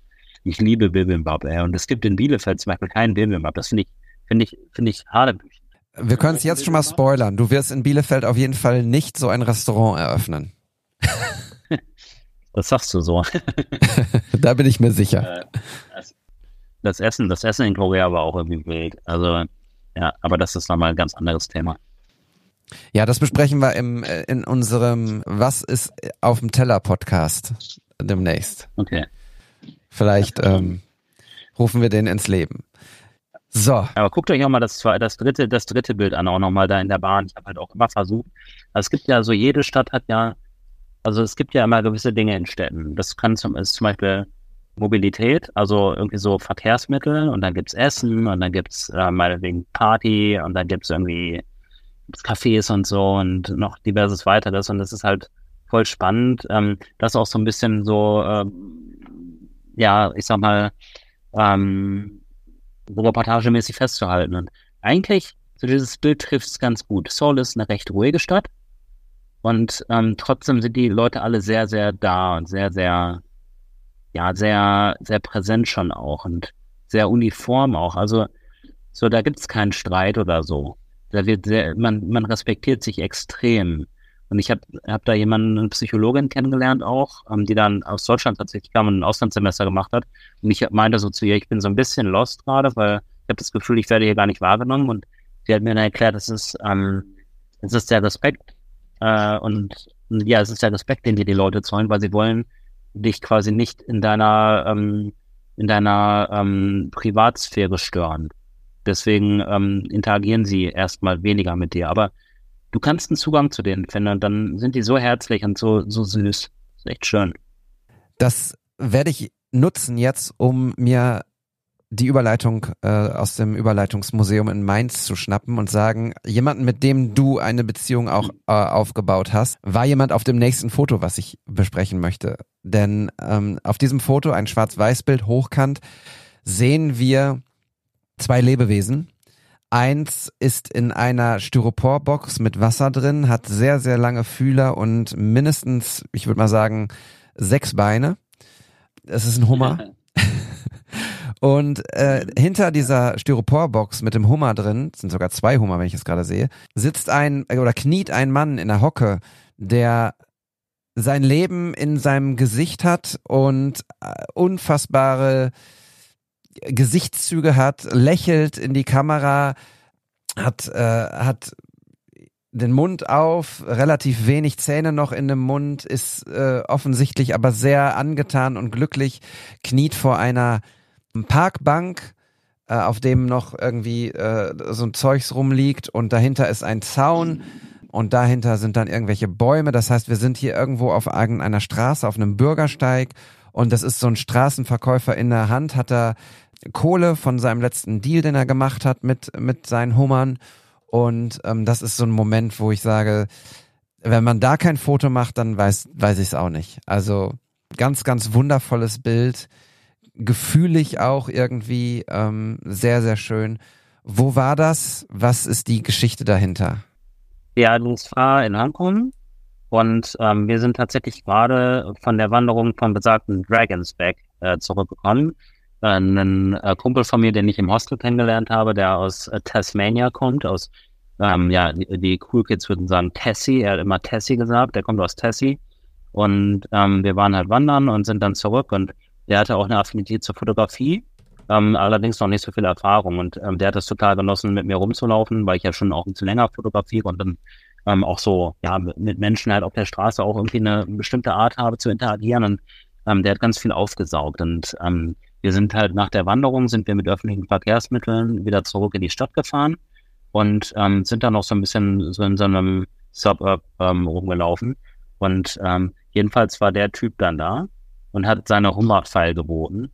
Ich liebe Bibimbap, ey. Und es gibt in Bielefeld zum Beispiel keinen Bibimbap. Das finde ich, finde ich, finde ich Hanebüchen. Wir können es jetzt schon mal spoilern. Du wirst in Bielefeld auf jeden Fall nicht so ein Restaurant eröffnen. (laughs) das sagst du so. (laughs) da bin ich mir sicher. Das, das, Essen, das Essen in Korea war auch irgendwie wild. Also, ja, aber das ist nochmal ein ganz anderes Thema. Ja, das besprechen wir im, äh, in unserem Was ist auf dem Teller Podcast demnächst. Okay. Vielleicht ähm, rufen wir den ins Leben. So. Aber guckt euch auch mal das, das, dritte, das dritte Bild an, auch nochmal da in der Bahn. Ich habe halt auch immer versucht. Also es gibt ja so, jede Stadt hat ja, also es gibt ja immer gewisse Dinge in Städten. Das kann zum, ist zum Beispiel Mobilität, also irgendwie so Verkehrsmittel und dann gibt's Essen und dann gibt's äh, meinetwegen Party und dann gibt's irgendwie gibt's Cafés und so und noch diverses weiteres und das ist halt voll spannend, ähm, das auch so ein bisschen so ähm, ja, ich sag mal, ähm, reportagemäßig festzuhalten. Und eigentlich, so dieses Bild trifft es ganz gut. Seoul ist eine recht ruhige Stadt und ähm, trotzdem sind die Leute alle sehr, sehr da und sehr, sehr, ja, sehr, sehr präsent schon auch und sehr uniform auch. Also so, da gibt es keinen Streit oder so. Da wird sehr, man, man respektiert sich extrem. Und ich habe hab da jemanden, eine Psychologin kennengelernt auch, ähm, die dann aus Deutschland tatsächlich kam und ein Auslandssemester gemacht hat. Und ich meinte so zu ihr, ich bin so ein bisschen lost gerade, weil ich habe das Gefühl, ich werde hier gar nicht wahrgenommen. Und sie hat mir dann erklärt, das ist, ähm, das ist der Respekt äh, und ja, es ist der Respekt, den dir die Leute zollen, weil sie wollen dich quasi nicht in deiner ähm, in deiner ähm, Privatsphäre stören. Deswegen ähm, interagieren sie erstmal weniger mit dir. Aber du kannst einen Zugang zu denen finden und dann sind die so herzlich und so, so süß. Ist echt schön. Das werde ich nutzen jetzt, um mir die Überleitung äh, aus dem Überleitungsmuseum in Mainz zu schnappen und sagen, jemanden, mit dem du eine Beziehung auch äh, aufgebaut hast, war jemand auf dem nächsten Foto, was ich besprechen möchte. Denn ähm, auf diesem Foto, ein Schwarz-Weiß-Bild hochkant, sehen wir zwei Lebewesen, Eins ist in einer Styroporbox mit Wasser drin, hat sehr, sehr lange Fühler und mindestens, ich würde mal sagen, sechs Beine. Es ist ein Hummer. (laughs) und äh, hinter dieser Styroporbox mit dem Hummer drin, sind sogar zwei Hummer, wenn ich es gerade sehe, sitzt ein oder kniet ein Mann in der Hocke, der sein Leben in seinem Gesicht hat und äh, unfassbare Gesichtszüge hat, lächelt in die Kamera, hat, äh, hat den Mund auf, relativ wenig Zähne noch in dem Mund, ist äh, offensichtlich aber sehr angetan und glücklich, kniet vor einer Parkbank, äh, auf dem noch irgendwie äh, so ein Zeugs rumliegt und dahinter ist ein Zaun und dahinter sind dann irgendwelche Bäume. Das heißt, wir sind hier irgendwo auf irgendeiner Straße, auf einem Bürgersteig und das ist so ein Straßenverkäufer in der Hand, hat er Kohle von seinem letzten Deal, den er gemacht hat mit, mit seinen Hummern. Und ähm, das ist so ein Moment, wo ich sage, wenn man da kein Foto macht, dann weiß, weiß ich es auch nicht. Also ganz, ganz wundervolles Bild. Gefühlig auch irgendwie ähm, sehr, sehr schön. Wo war das? Was ist die Geschichte dahinter? Ja, das war in Hongkong und ähm, wir sind tatsächlich gerade von der Wanderung von besagten Dragons Back äh, zurückgekommen einen äh, Kumpel von mir, den ich im Hostel kennengelernt habe, der aus äh, Tasmania kommt, aus, ähm, ja, die, Cool Kids würden sagen Tessie, er hat immer Tessie gesagt, der kommt aus Tessie. Und ähm, wir waren halt wandern und sind dann zurück und der hatte auch eine Affinität zur Fotografie, ähm, allerdings noch nicht so viel Erfahrung. Und ähm, der hat es total genossen, mit mir rumzulaufen, weil ich ja schon auch ein bisschen länger fotografiere und dann ähm, auch so, ja, mit Menschen halt auf der Straße auch irgendwie eine bestimmte Art habe zu interagieren. Und ähm, der hat ganz viel aufgesaugt und ähm, wir sind halt nach der Wanderung, sind wir mit öffentlichen Verkehrsmitteln wieder zurück in die Stadt gefahren und ähm, sind dann noch so ein bisschen so in so einem Suburb ähm, rumgelaufen. Und ähm, jedenfalls war der Typ dann da und hat seine Hummerpfeil geboten,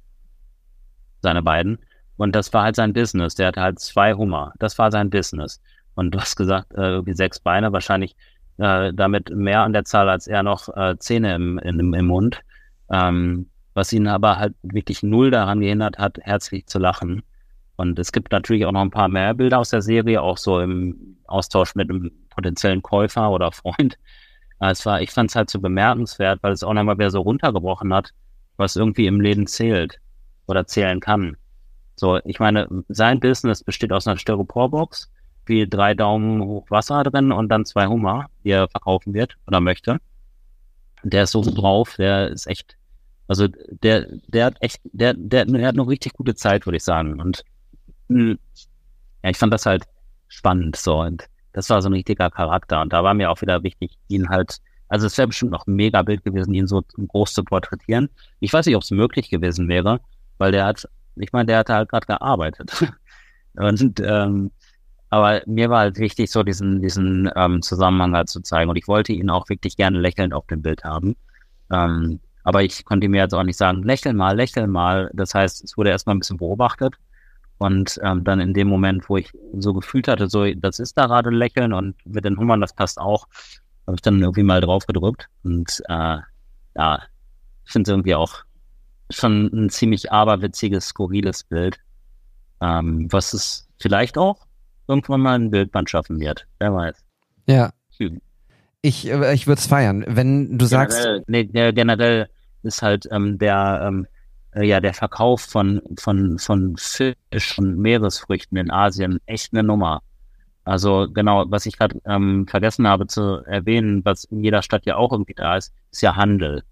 seine beiden. Und das war halt sein Business. Der hatte halt zwei Hummer. Das war sein Business. Und du hast gesagt, äh, irgendwie sechs Beine, wahrscheinlich äh, damit mehr an der Zahl als er noch äh, Zähne im, im, im Mund. Ähm, was ihn aber halt wirklich null daran gehindert hat, herzlich zu lachen. Und es gibt natürlich auch noch ein paar mehr Bilder aus der Serie, auch so im Austausch mit einem potenziellen Käufer oder Freund. (laughs) Es war, ich fand es halt so bemerkenswert, weil es auch nochmal wieder so runtergebrochen hat, was irgendwie im Leben zählt oder zählen kann. So, ich meine, sein Business besteht aus einer Styroporbox, wie drei Daumen hoch Wasser drin und dann zwei Hummer, die er verkaufen wird oder möchte. Der ist so drauf, der ist echt, also der, der hat echt, der, der, der hat eine richtig gute Zeit, würde ich sagen. Und mh, hm, ja, ich fand das halt spannend so und das war so ein richtiger Charakter. Und da war mir auch wieder wichtig, ihn halt, also es wäre bestimmt noch ein mega Bild gewesen, ihn so groß zu porträtieren. Ich weiß nicht, ob es möglich gewesen wäre, weil der hat, ich meine, der hat halt gerade gearbeitet. (laughs) und ähm, aber mir war halt wichtig, so diesen, diesen ähm, Zusammenhang halt zu zeigen. Und ich wollte ihn auch wirklich gerne lächelnd auf dem Bild haben. Ähm, aber ich konnte mir jetzt auch nicht sagen, lächel mal, lächel mal. Das heißt, es wurde erstmal ein bisschen beobachtet. Und ähm, dann in dem Moment, wo ich so gefühlt hatte, so, das ist da gerade Lächeln und mit den Hummern, das passt auch, habe ich dann irgendwie mal drauf gedrückt. Und äh, ja, ich finde es irgendwie auch schon ein ziemlich aberwitziges, skurriles Bild. Ähm, was es vielleicht auch irgendwann mal ein Bildband schaffen wird. Wer weiß. Ja. Hm. Ich, äh, ich würde es feiern. Wenn du generell, sagst. Nee, generell ist halt ähm, der, ähm, äh, ja, der Verkauf von, von, von Fisch und Meeresfrüchten in Asien echt eine Nummer. Also genau, was ich gerade ähm, vergessen habe zu erwähnen, was in jeder Stadt ja auch irgendwie da ist, ist ja Handel.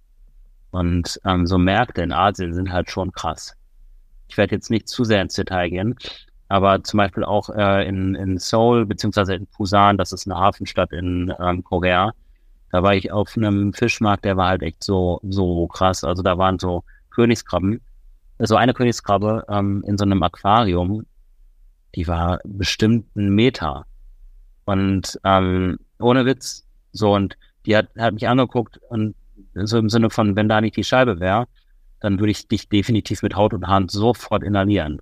Und ähm, so Märkte in Asien sind halt schon krass. Ich werde jetzt nicht zu sehr ins Detail gehen, aber zum Beispiel auch äh, in, in Seoul beziehungsweise in Busan, das ist eine Hafenstadt in ähm, Korea, da war ich auf einem Fischmarkt, der war halt echt so, so krass. Also da waren so Königskrabben, so eine Königskrabbe ähm, in so einem Aquarium, die war bestimmt ein Meter. Und ähm, ohne Witz, so und die hat, hat mich angeguckt und so im Sinne von, wenn da nicht die Scheibe wäre, dann würde ich dich definitiv mit Haut und Hand sofort inhalieren.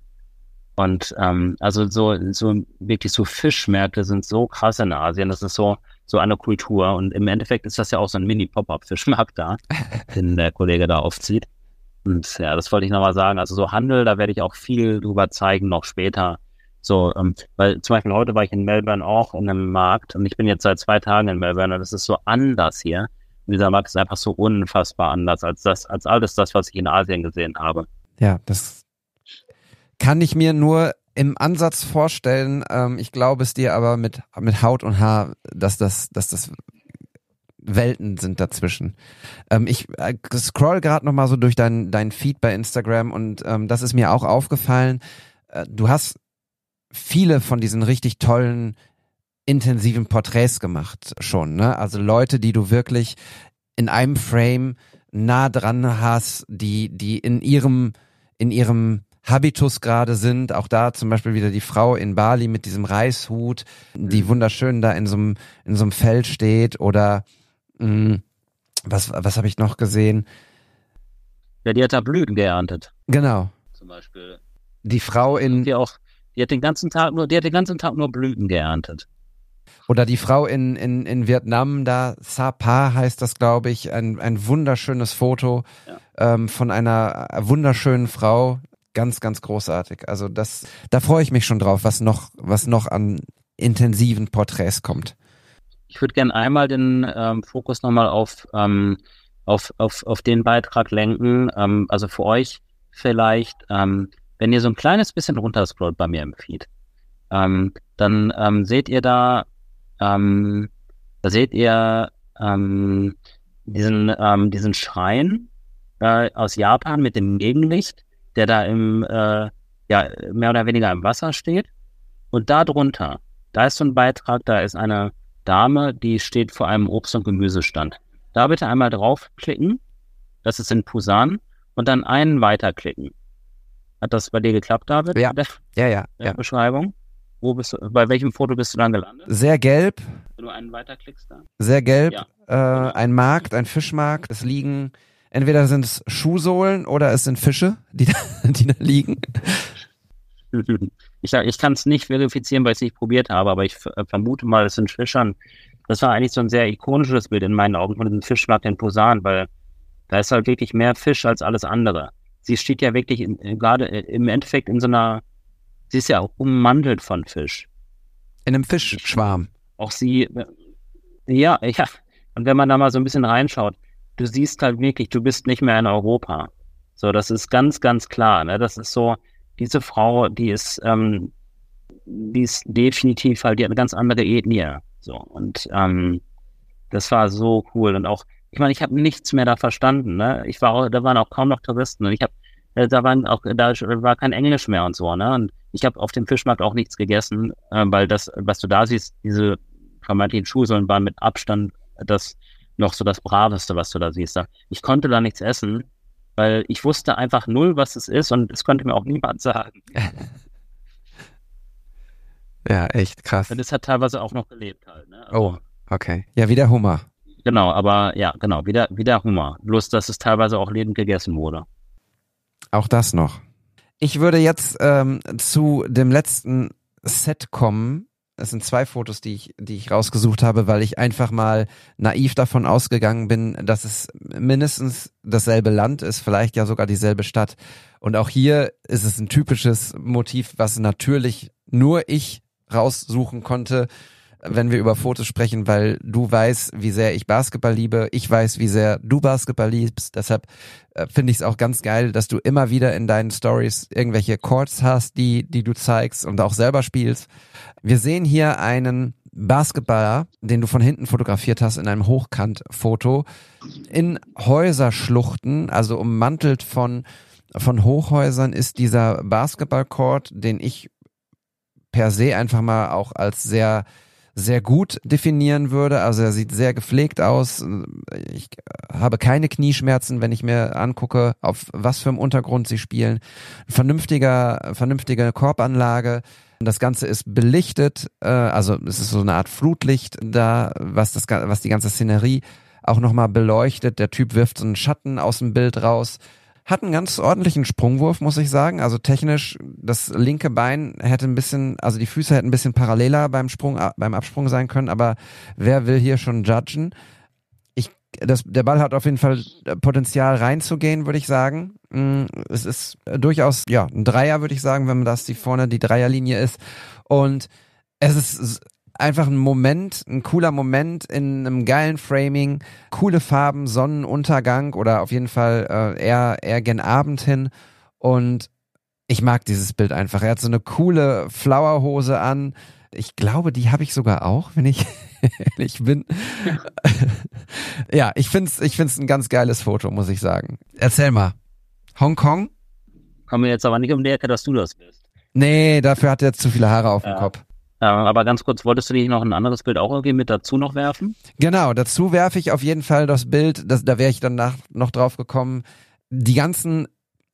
Und ähm, also so, so wirklich so Fischmärkte sind so krass in Asien. Das ist so, so eine Kultur. Und im Endeffekt ist das ja auch so ein Mini-Pop-Up-Fischmarkt (laughs) da, den der Kollege da aufzieht. Und ja, das wollte ich nochmal sagen. Also so Handel, da werde ich auch viel drüber zeigen, noch später. So, ähm, weil zum Beispiel heute war ich in Melbourne auch in einem Markt und ich bin jetzt seit zwei Tagen in Melbourne und das ist so anders hier. Und dieser Markt ist einfach so unfassbar anders als das, als alles das, was ich in Asien gesehen habe. Ja, das kann ich mir nur im Ansatz vorstellen. Ähm, ich glaube es dir aber mit, mit Haut und Haar, dass das, dass das Welten sind dazwischen. Ähm, ich äh, scroll gerade noch mal so durch dein, dein Feed bei Instagram und ähm, das ist mir auch aufgefallen. Äh, du hast viele von diesen richtig tollen, intensiven Porträts gemacht schon. Ne? Also Leute, die du wirklich in einem Frame nah dran hast, die, die in ihrem, in ihrem Habitus gerade sind. Auch da zum Beispiel wieder die Frau in Bali mit diesem Reishut, die mhm. wunderschön da in so einem, in so einem Feld steht oder mh, mm, was, was habe ich noch gesehen? Ja, die hat da Blüten geerntet. Genau. Zum Beispiel. Die Frau in. Die auch, die hat den ganzen Tag nur, die hat den ganzen Tag nur Blüten geerntet. Oder die Frau in, in, in Vietnam, da Sapa heißt das, glaube ich, ein, ein wunderschönes Foto ja. ähm, von einer wunderschönen Frau. Ganz, ganz großartig. Also das, da freue ich mich schon drauf, was noch, was noch an intensiven Porträts kommt. Ich würde gerne einmal den ähm, Fokus nochmal auf, ähm, auf, auf, auf den Beitrag lenken. Ähm, also für euch vielleicht, ähm, wenn ihr so ein kleines bisschen runterscrollt bei mir im Feed, ähm, dann ähm, seht ihr da ähm, da seht ihr ähm, diesen, ähm, diesen Schrein äh, aus Japan mit dem Gegenlicht, der da im, äh, ja, mehr oder weniger im Wasser steht. Und da drunter, da ist so ein Beitrag, da ist eine Dame, die steht vor einem Obst- und Gemüsestand. Da bitte einmal draufklicken. Das ist in Pusan. Und dann einen weiterklicken. Hat das bei dir geklappt, David? Ja, ja, ja. ja. Beschreibung? Wo bist du, bei welchem Foto bist du dann gelandet? Sehr gelb. Wenn du einen weiterklickst da. Sehr gelb. Ja. Äh, ein Markt, ein Fischmarkt. Es liegen, entweder sind es Schuhsohlen oder es sind Fische, die da, (laughs) die da liegen. Ich, ich kann es nicht verifizieren, weil ich es nicht probiert habe, aber ich vermute mal, es sind Fischern. Das war eigentlich so ein sehr ikonisches Bild in meinen Augen von diesem Fischmarkt in Posan, weil da ist halt wirklich mehr Fisch als alles andere. Sie steht ja wirklich in, gerade im Endeffekt in so einer, sie ist ja auch ummantelt von Fisch. In einem Fischschwarm. Auch sie, ja, ja. Und wenn man da mal so ein bisschen reinschaut, du siehst halt wirklich, du bist nicht mehr in Europa. So, das ist ganz, ganz klar. Ne? Das ist so, diese Frau, die ist, ähm, die ist definitiv halt, die hat eine ganz andere Ethnie. So, und ähm, das war so cool. Und auch, ich meine, ich habe nichts mehr da verstanden. Ne? Ich war auch, da waren auch kaum noch Touristen und ich habe, äh, da waren auch, da war kein Englisch mehr und so, ne? Und ich habe auf dem Fischmarkt auch nichts gegessen, äh, weil das, was du da siehst, diese vermeintlichen Schuhsohlen waren mit Abstand das noch so das Braveste, was du da siehst. Ich konnte da nichts essen, weil ich wusste einfach null, was es ist und es konnte mir auch niemand sagen. (laughs) ja, echt krass. Und es hat teilweise auch noch gelebt halt. Ne? Also, oh, okay. Ja, wie der Hummer. Genau, aber ja, genau, wie der, wie der Hummer. Bloß, dass es teilweise auch lebend gegessen wurde. Auch das noch. Ich würde jetzt ähm, zu dem letzten Set kommen, es sind zwei Fotos, die ich, die ich rausgesucht habe, weil ich einfach mal naiv davon ausgegangen bin, dass es mindestens dasselbe Land ist, vielleicht ja sogar dieselbe Stadt. Und auch hier ist es ein typisches Motiv, was natürlich nur ich raussuchen konnte wenn wir über Fotos sprechen, weil du weißt, wie sehr ich Basketball liebe. Ich weiß, wie sehr du Basketball liebst. Deshalb äh, finde ich es auch ganz geil, dass du immer wieder in deinen Stories irgendwelche Chords hast, die, die du zeigst und auch selber spielst. Wir sehen hier einen Basketballer, den du von hinten fotografiert hast in einem Hochkantfoto, in Häuserschluchten, also ummantelt von, von Hochhäusern ist dieser Basketballcourt, den ich per se einfach mal auch als sehr sehr gut definieren würde. Also er sieht sehr gepflegt aus. Ich habe keine Knieschmerzen, wenn ich mir angucke, auf was für einem Untergrund sie spielen. Vernünftiger, vernünftige Korbanlage. Das Ganze ist belichtet, äh, also es ist so eine Art Flutlicht da, was das, was die ganze Szenerie auch nochmal beleuchtet. Der Typ wirft so einen Schatten aus dem Bild raus. Hat einen ganz ordentlichen Sprungwurf, muss ich sagen. Also technisch, das linke Bein hätte ein bisschen, also die Füße hätten ein bisschen paralleler beim Sprung, äh, beim Absprung sein können, aber wer will hier schon judgen? Ich, das, der Ball hat auf jeden Fall Potenzial reinzugehen, würde ich sagen. Mm, es ist durchaus, ja, ein Dreier, würde ich sagen, wenn man das die vorne die Dreierlinie ist. Und es ist einfach ein Moment, ein cooler Moment in einem geilen Framing, coole Farben, Sonnenuntergang oder auf jeden Fall äh, eher, eher gen Abend hin. Und ich mag dieses Bild einfach. Er hat so eine coole Flowerhose an. Ich glaube, die habe ich sogar auch, wenn ich (laughs) ehrlich bin. ja, ich find's, ich find's ein ganz geiles Foto, muss ich sagen. Erzähl mal. Hongkong? Kommen wir jetzt aber nicht um die Ecke, dass du das bist. Nee, dafür hat er zu viele Haare auf ja. dem Kopf. Äh, aber ganz kurz, wolltest du nicht noch ein anderes Bild auch irgendwie mit dazu noch werfen? Genau, dazu werfe ich auf jeden Fall das Bild, das, da wäre ich dann nach, noch drauf gekommen, die ganzen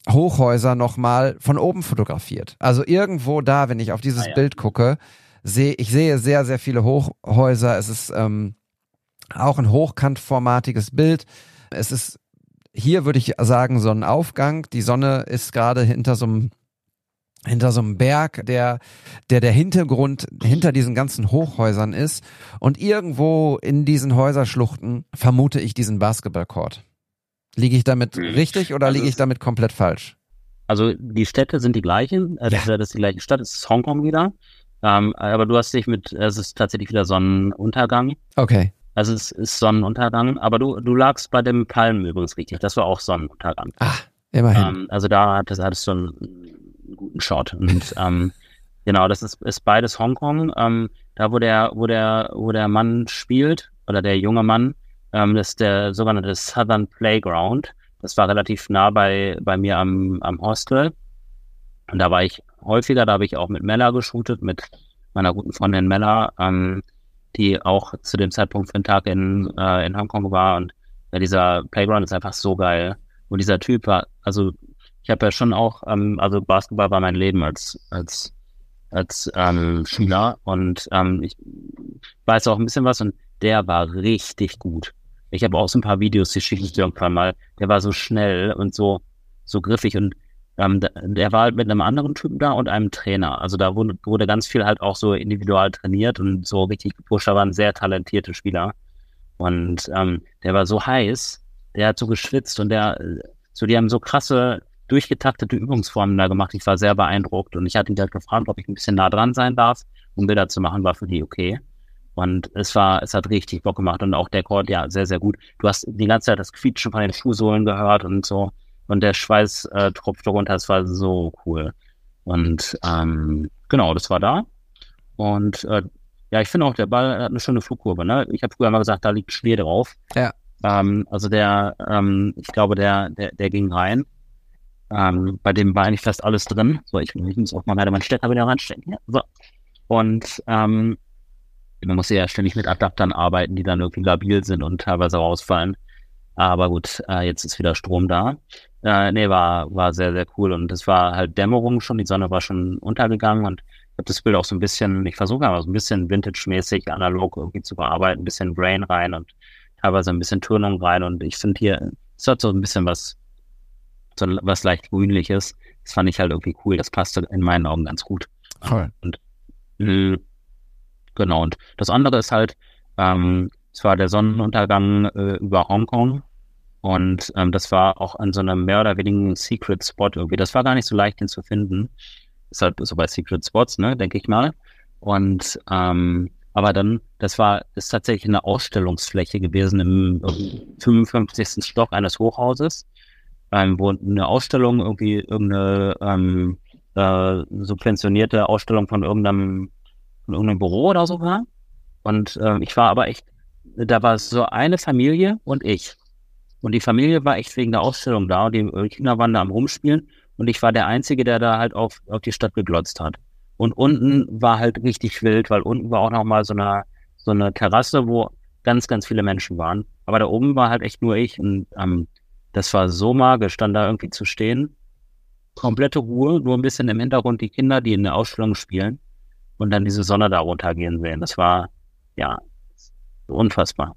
Hochhäuser nochmal von oben fotografiert. Also irgendwo da, wenn ich auf dieses ah, ja. Bild gucke, sehe ich sehe sehr, sehr viele Hochhäuser. Es ist ähm, auch ein hochkantformatiges Bild. Es ist hier würde ich sagen so ein Aufgang. Die Sonne ist gerade hinter so einem hinter so einem Berg, der, der der Hintergrund hinter diesen ganzen Hochhäusern ist. Und irgendwo in diesen Häuserschluchten vermute ich diesen Basketballcourt. Liege ich damit hm. richtig oder also liege ich damit komplett falsch? Also die Städte sind die gleichen, äh, ja. das ist die gleiche Stadt, es ist Hongkong wieder. Ähm, aber du hast dich mit, es ist tatsächlich wieder Sonnenuntergang. Okay. Also es ist Sonnenuntergang, aber du, du lagst bei dem Palmen übrigens richtig, das war auch Sonnenuntergang. Ah, immerhin. Ähm, also da hattest, hattest du einen einen guten Shot. Und (laughs) ähm, genau, das ist, ist beides Hongkong. Ähm, da, wo der, wo der, wo der Mann spielt, oder der junge Mann, ähm, das ist der sogenannte Southern Playground. Das war relativ nah bei, bei mir am, am Hostel. Und da war ich häufiger, da habe ich auch mit Mella geshootet, mit meiner guten Freundin Mella, ähm, die auch zu dem Zeitpunkt für den Tag in, äh, in Hongkong war. Und ja, dieser Playground ist einfach so geil. Und dieser Typ war, also ich habe ja schon auch, ähm, also Basketball war mein Leben als, als, als ähm, Schüler und ähm, ich weiß auch ein bisschen was und der war richtig gut. Ich habe auch so ein paar Videos, die schicke ich dir irgendwann mal. Der war so schnell und so, so griffig und ähm, der war halt mit einem anderen Typen da und einem Trainer. Also da wurde, wurde ganz viel halt auch so individual trainiert und so richtig gepusht. Da waren sehr talentierte Spieler. Und ähm, der war so heiß, der hat so geschwitzt und der, so die haben so krasse, durchgetaktete Übungsformen da gemacht. Ich war sehr beeindruckt und ich hatte ihn halt gefragt, ob ich ein bisschen nah dran sein darf, um Bilder zu machen, war für die okay. Und es war, es hat richtig Bock gemacht und auch der Chord, ja, sehr, sehr gut. Du hast die ganze Zeit das Quietschen von den Schuhsohlen gehört und so und der Schweiß äh, tropfte runter. Das war so cool. Und ähm, genau, das war da. Und äh, ja, ich finde auch, der Ball hat eine schöne Flugkurve. Ne? Ich habe früher mal gesagt, da liegt Schnee drauf. Ja. Ähm, also der, ähm, ich glaube, der, der, der ging rein. Ähm, bei dem war eigentlich fast alles drin. So, ich, ich muss auch mal leider meinen Stecker wieder reinstecken. Ja, so. Und ähm, man muss ja ständig mit Adaptern arbeiten, die dann irgendwie labil sind und teilweise rausfallen. Aber gut, äh, jetzt ist wieder Strom da. Äh, nee, war, war sehr, sehr cool. Und es war halt Dämmerung schon, die Sonne war schon untergegangen und ich habe das Bild auch so ein bisschen, ich versuche aber so ein bisschen vintage-mäßig analog irgendwie zu bearbeiten, ein bisschen Brain rein und teilweise ein bisschen Turnung rein. Und ich finde hier, es hat so ein bisschen was, so was leicht grünliches. Das fand ich halt irgendwie cool. Das passte in meinen Augen ganz gut. Cool. Und mh, genau. Und das andere ist halt, ähm, es war der Sonnenuntergang äh, über Hongkong und ähm, das war auch an so einem mehr oder weniger Secret Spot irgendwie. Das war gar nicht so leicht, den zu finden. Ist halt so bei Secret Spots, ne, denke ich mal. Und ähm, aber dann, das war, ist tatsächlich eine Ausstellungsfläche gewesen im, im 55. Stock eines Hochhauses, ähm, wo eine Ausstellung irgendwie irgendeine ähm, äh, subventionierte Ausstellung von irgendeinem, von irgendeinem Büro oder so war. Und äh, ich war aber echt, da war so eine Familie und ich. Und die Familie war echt wegen der Ausstellung da und die Kinder waren da am Rumspielen und ich war der Einzige, der da halt auf, auf die Stadt geglotzt hat. Und unten war halt richtig wild, weil unten war auch nochmal so eine, so eine Terrasse, wo ganz, ganz viele Menschen waren. Aber da oben war halt echt nur ich und ähm, das war so magisch, dann da irgendwie zu stehen. Komplette Ruhe, nur ein bisschen im Hintergrund die Kinder, die in der Ausstellung spielen und dann diese Sonne da runtergehen sehen. Das war, ja, unfassbar.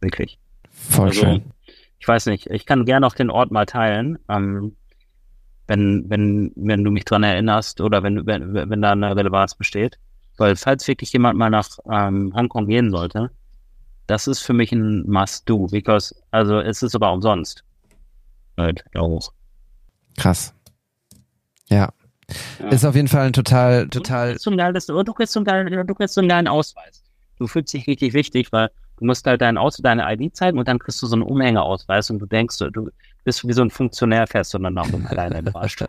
Wirklich. Voll also, schön ich weiß nicht, ich kann gerne auch den Ort mal teilen, ähm, wenn, wenn, wenn du mich dran erinnerst oder wenn, wenn, wenn da eine Relevanz besteht. Weil falls wirklich jemand mal nach ähm, Hongkong gehen sollte, das ist für mich ein Must-Do, because, also es ist sogar umsonst. Halt, auch. Krass. Ja. ja. Ist auf jeden Fall ein total, total. Du kriegst so einen geilen, Ausweis. Du fühlst dich richtig wichtig, weil Du musst halt dein Auto, deine ID zeigen und dann kriegst du so einen Umhängeausweis und du denkst, du bist wie so ein Funktionär, fährst du dann auch (laughs) alleine im Fahrstuhl.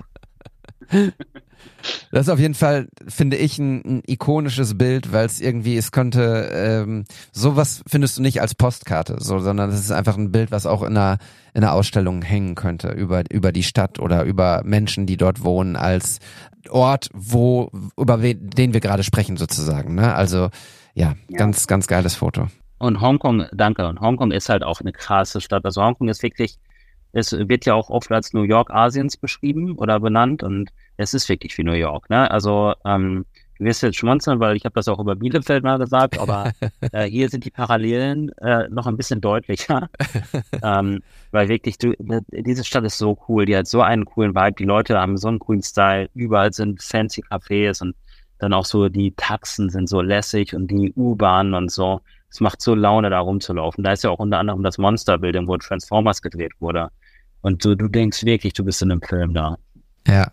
Das ist auf jeden Fall, finde ich, ein, ein ikonisches Bild, weil es irgendwie, es könnte, ähm, sowas findest du nicht als Postkarte, so, sondern es ist einfach ein Bild, was auch in einer, in einer Ausstellung hängen könnte über, über die Stadt oder über Menschen, die dort wohnen, als Ort, wo, über den wir gerade sprechen, sozusagen. Ne? Also ja, ja, ganz, ganz geiles Foto. Und Hongkong, danke. Und Hongkong ist halt auch eine krasse Stadt. Also Hongkong ist wirklich, es wird ja auch oft als New York Asiens beschrieben oder benannt und es ist wirklich wie New York. Ne? Also ähm, du wirst jetzt schmunzeln, weil ich habe das auch über Bielefeld mal gesagt, aber (laughs) äh, hier sind die Parallelen äh, noch ein bisschen deutlicher. (laughs) ähm, weil wirklich, du, diese Stadt ist so cool, die hat so einen coolen Vibe, die Leute haben so einen coolen Style, überall sind fancy Cafés und dann auch so die Taxen sind so lässig und die U-Bahnen und so es macht so Laune, da rumzulaufen. Da ist ja auch unter anderem das Monster-Building, wo Transformers gedreht wurde. Und du, du denkst wirklich, du bist in einem Film da. Ja.